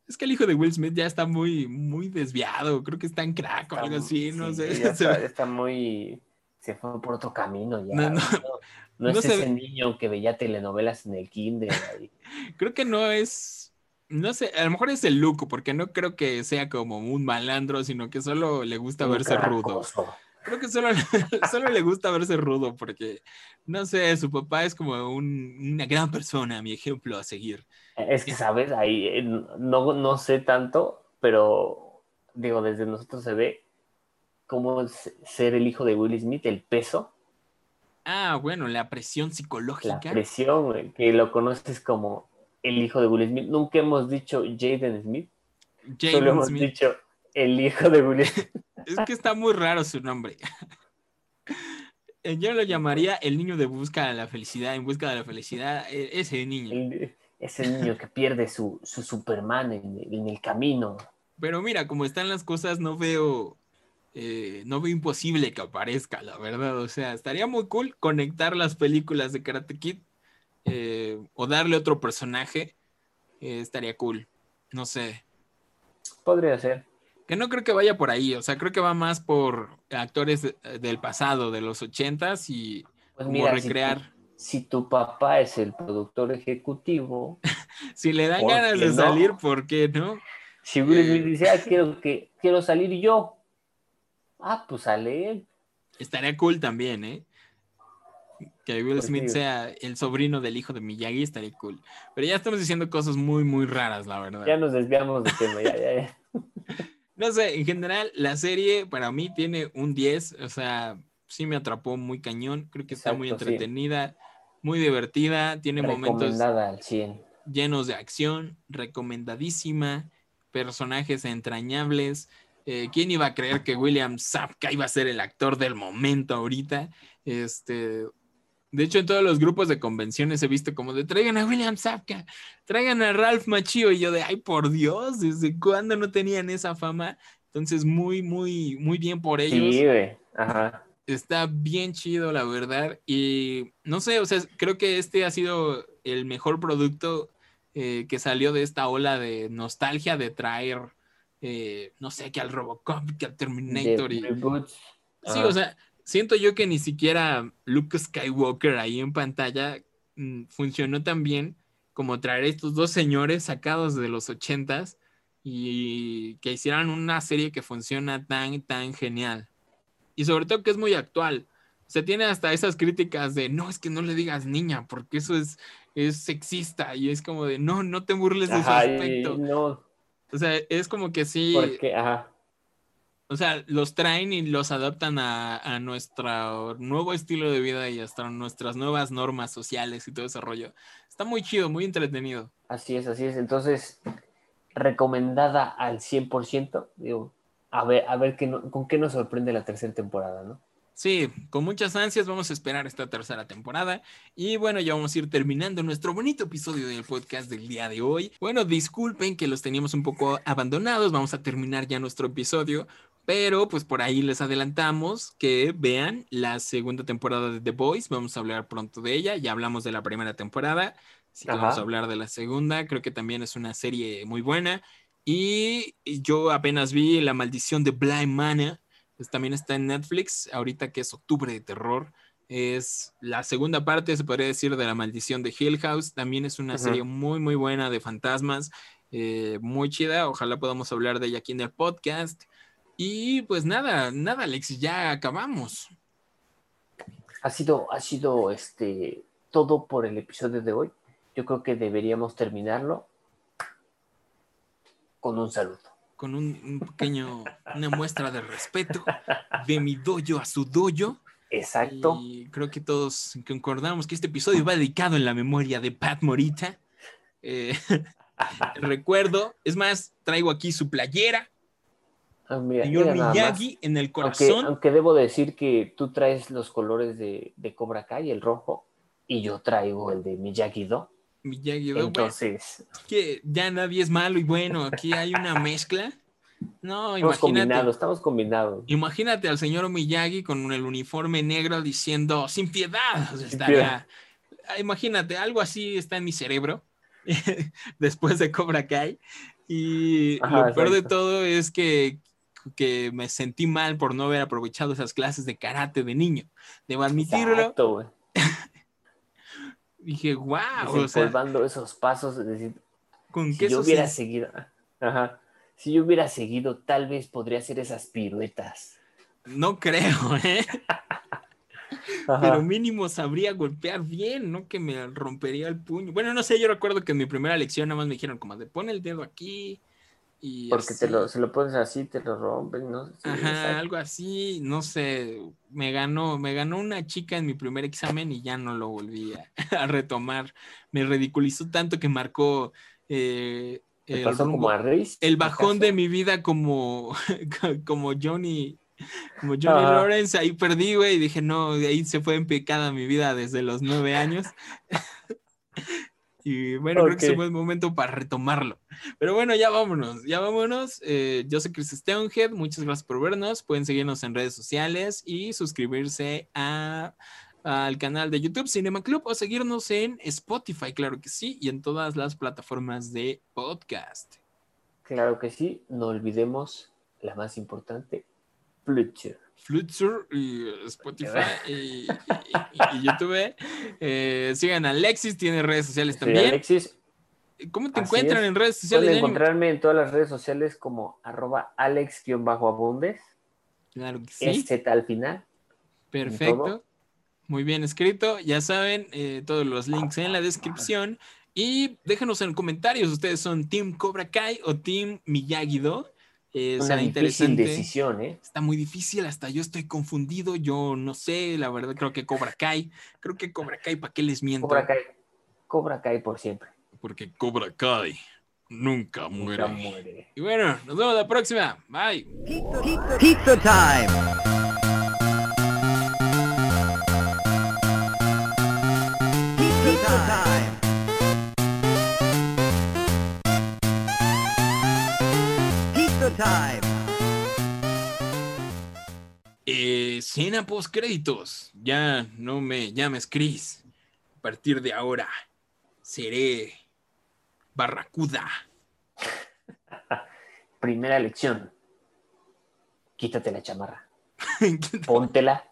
Es que el hijo de Will Smith ya está muy, muy desviado. Creo que está en crack o algo así, no sé. ya está, muy. Se fue por otro camino ya. No, no. No, no No es se ese ve- niño que veía telenovelas en el kinder. ahí. Creo que no es. No sé, a lo mejor es el look, porque no creo que sea como un malandro, sino que solo le gusta Un verse rudo. Creo que solo, solo le gusta verse rudo, porque no sé, su papá es como un- una gran persona, mi ejemplo a seguir. Es que, ¿sabes? Ahí eh, no, no sé tanto, pero digo, desde nosotros se ve cómo es ser el hijo de Will Smith, el peso, Ah, bueno, la presión la psicológica. presión, güey, que lo conoces como el hijo de Will Smith. Nunca hemos dicho Jaden Smith, solo Jaden hemos Smith. dicho el hijo de Will Smith. Es que está muy raro su nombre. Eh, Yo lo llamaría el niño de busca de la felicidad, en busca de la felicidad, e- ese niño. El- ese niño que pierde su, su Superman en, en el camino. Pero mira, como están las cosas, no veo, eh, no veo imposible que aparezca, la verdad. O sea, estaría muy cool conectar las películas de Karate Kid eh, o darle otro personaje. eh, estaría cool. No sé. podría ser. Que no creo que vaya por ahí, o sea, creo que va más por actores de- del pasado, de los ochentas y Pues como mira, si tu- recrear. Si tu, papá es el productor ejecutivo, Si le dan ¿por ganas de no? salir, ¿por qué no? si Will Smith Eh. dice, ah, quiero, que, quiero salir yo, ah, pues sale él. Estaría cool también, ¿eh? Que Will Pues Smith sí. sea el sobrino del hijo de Miyagi, estaría cool. Pero ya estamos diciendo cosas muy, muy raras, la verdad. Ya nos desviamos del tema, ya, ya, ya. No sé, en general, la serie para mí tiene un 10, o sea, sí me atrapó muy cañón, creo que está muy sí. entretenida, muy divertida, tiene momentos al 100. llenos de acción, recomendadísima, personajes entrañables. Eh, ¿Quién iba a creer que William Sapka iba a ser el actor del momento ahorita? Este, de hecho, en todos los grupos de convenciones he visto como de traigan a William Sapka, traigan a Ralph Macchio y yo de ay por Dios, ¿desde cuándo no tenían esa fama? Entonces, muy, muy, muy bien por ellos Sí, güey. Ajá. está bien chido, la verdad. Y no sé, o sea, creo que este ha sido el mejor producto eh, que salió de esta ola de nostalgia de traer, eh, no sé, que al Robocop, que al Terminator. De Y... reboots. Sí, Ajá. o sea, siento yo que ni siquiera Luke Skywalker ahí en pantalla mm, funcionó tan bien como traer estos dos señores sacados de los ochentas y que hicieran una serie que funciona tan, tan genial. Y sobre todo que es muy actual. O sea, tiene hasta esas críticas de, no, es que no le digas niña, porque eso es, es sexista. Y es como de, no, no te burles de su Ajá, aspecto. no, O sea, es como que sí. porque, ajá. O sea, los traen y los adaptan a, a nuestro nuevo estilo de vida y hasta nuestras nuevas normas sociales y todo ese rollo. Está muy chido, muy entretenido. Así es, así es. Entonces, recomendada al 100%. Digo, a ver, a ver qué no- con qué nos sorprende la tercera temporada, ¿no? Sí, con muchas ansias vamos a esperar esta tercera temporada. Y bueno, ya vamos a ir terminando nuestro bonito episodio del podcast del día de hoy. Bueno, disculpen que los teníamos un poco abandonados, vamos a terminar ya nuestro episodio. Pero pues por ahí les adelantamos que vean la segunda temporada de The Boys. Vamos a hablar pronto de ella. Ya hablamos de la primera temporada. Así que Ajá. vamos a hablar de la segunda. Creo que también es una serie muy buena. Y yo apenas vi La Maldición de Bly Manor. Pues también está en Netflix, ahorita que es octubre de terror. Es la segunda parte, se podría decir, de La Maldición de Hill House. También es una serie muy, muy buena de fantasmas. eh, muy chida. Ojalá podamos hablar de ella aquí en el podcast. Y pues nada, nada, Alexis, ya acabamos. Ha sido, ha sido este, todo por el episodio de hoy. Yo creo que deberíamos terminarlo con un saludo. Con un, un pequeño, una muestra de respeto de mi doyo a su doyo. Exacto. Y creo que todos concordamos que este episodio va dedicado en la memoria de Pat Morita. Eh, recuerdo, es más, traigo aquí su playera, Ah, mira, señor mira. Miyagi en el corazón. aunque debo decir que tú traes los colores de, de Cobra Kai, el rojo, y yo traigo el de Miyagi-Do. Miyagi, bueno, Entonces, que ya nadie es malo y bueno, aquí hay una mezcla. No, estamos imagínate. combinados, estamos combinados. Imagínate al señor Miyagi con el uniforme negro diciendo sin piedad. O sea, estaría- Ah, Imagínate, algo así está en mi cerebro después de Cobra Kai. Y Ajá, lo peor de todo es que, que me sentí mal por no haber aprovechado esas clases de karate de niño. Debo admitirlo. Exacto. Dije, wow, o sea, esos pasos, es decir, con si qué yo hubiera se- seguido, ajá, si yo hubiera seguido, tal vez podría hacer esas piruetas. No creo, ¿eh? Ajá. Pero mínimo sabría golpear bien, ¿no? Que me rompería el puño. Bueno, no sé, yo recuerdo que en mi primera lección nada más me dijeron como de pon el dedo aquí y Porque te lo, se lo pones así, te lo rompen, ¿no? Sí, Ajá, algo así, no sé, me ganó, me ganó una chica en mi primer examen y ya no lo volví a, a retomar. Me ridiculizó tanto que marcó eh, ¿Te el, pasó rumbo- como a Riz? el bajón de mi vida como, como Johnny, como Johnny. Lawrence, ahí perdí, güey, y dije, no, de ahí se fue en picada mi vida desde los nueve años. Y bueno, creo que es un buen momento para retomarlo. Pero bueno, ya vámonos, ya vámonos. Eh, yo soy Chris Stonehead, muchas gracias por vernos. Pueden seguirnos en redes sociales y suscribirse a, al canal de YouTube Cinema Club o seguirnos en Spotify, claro que sí, y en todas las plataformas de podcast. Claro que sí, no olvidemos la más importante, Fluture. Fluture y Spotify y, y- y- y YouTube. Eh, sigan a Alexis, tiene redes sociales Sí, también. Alexis, ¿Cómo te así encuentran es. en redes sociales? pueden encontrarme en todas las redes sociales como arroba alex-abundes, Claro que sí. SZ al final. Perfecto. Muy bien escrito. Ya saben, eh, todos los links en la descripción. Y déjenos en comentarios, ¿ustedes son Team Cobra Kai o Team Miyagi-Do? Eh, Una será interesante. decisión, ¿eh? Está muy difícil, hasta yo estoy confundido. Yo no sé, la verdad, creo que Cobra Kai. Creo que Cobra Kai, ¿para qué les miento? Cobra Kai, Cobra Kai por siempre. Porque Cobra Kai nunca muere. Nunca muere. Y bueno, nos vemos la próxima. Bye. Pizza, pizza time! Pizza time! Time! Eh, escena post créditos. Ya no me llames Chris. A partir de ahora seré Barracuda. Primera lección. Quítate la chamarra. Póntela.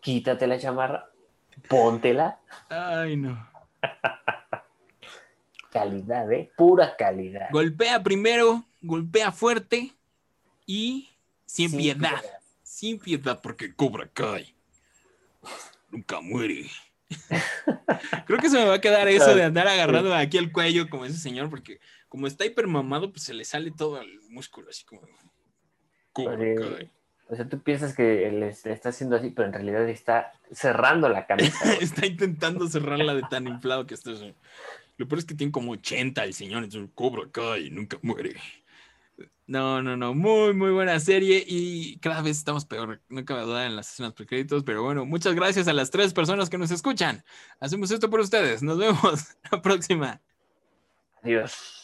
Quítate la chamarra. Póntela. Ay, no. Calidad, ¿eh? Pura calidad. Golpea primero, golpea fuerte y sin, Sin piedad. piedad. Sin piedad, porque Cobra Kai nunca muere. Creo que se me va a quedar eso de andar agarrando aquí el cuello como ese señor, porque como está hipermamado, pues se le sale todo el músculo, así como. Cobra Oye, Kai. O sea, tú piensas que le, está haciendo así, pero en realidad está cerrando la camisa. está intentando cerrarla de tan inflado que está. Lo peor es que tiene como 80 el señor, entonces Cobra Kai nunca muere. No, no, no, muy, muy buena serie y cada vez estamos peor, no cabe duda en las escenas precréditos, pero bueno, muchas gracias a las tres personas que nos escuchan. Hacemos esto por ustedes, nos vemos la próxima. Adiós.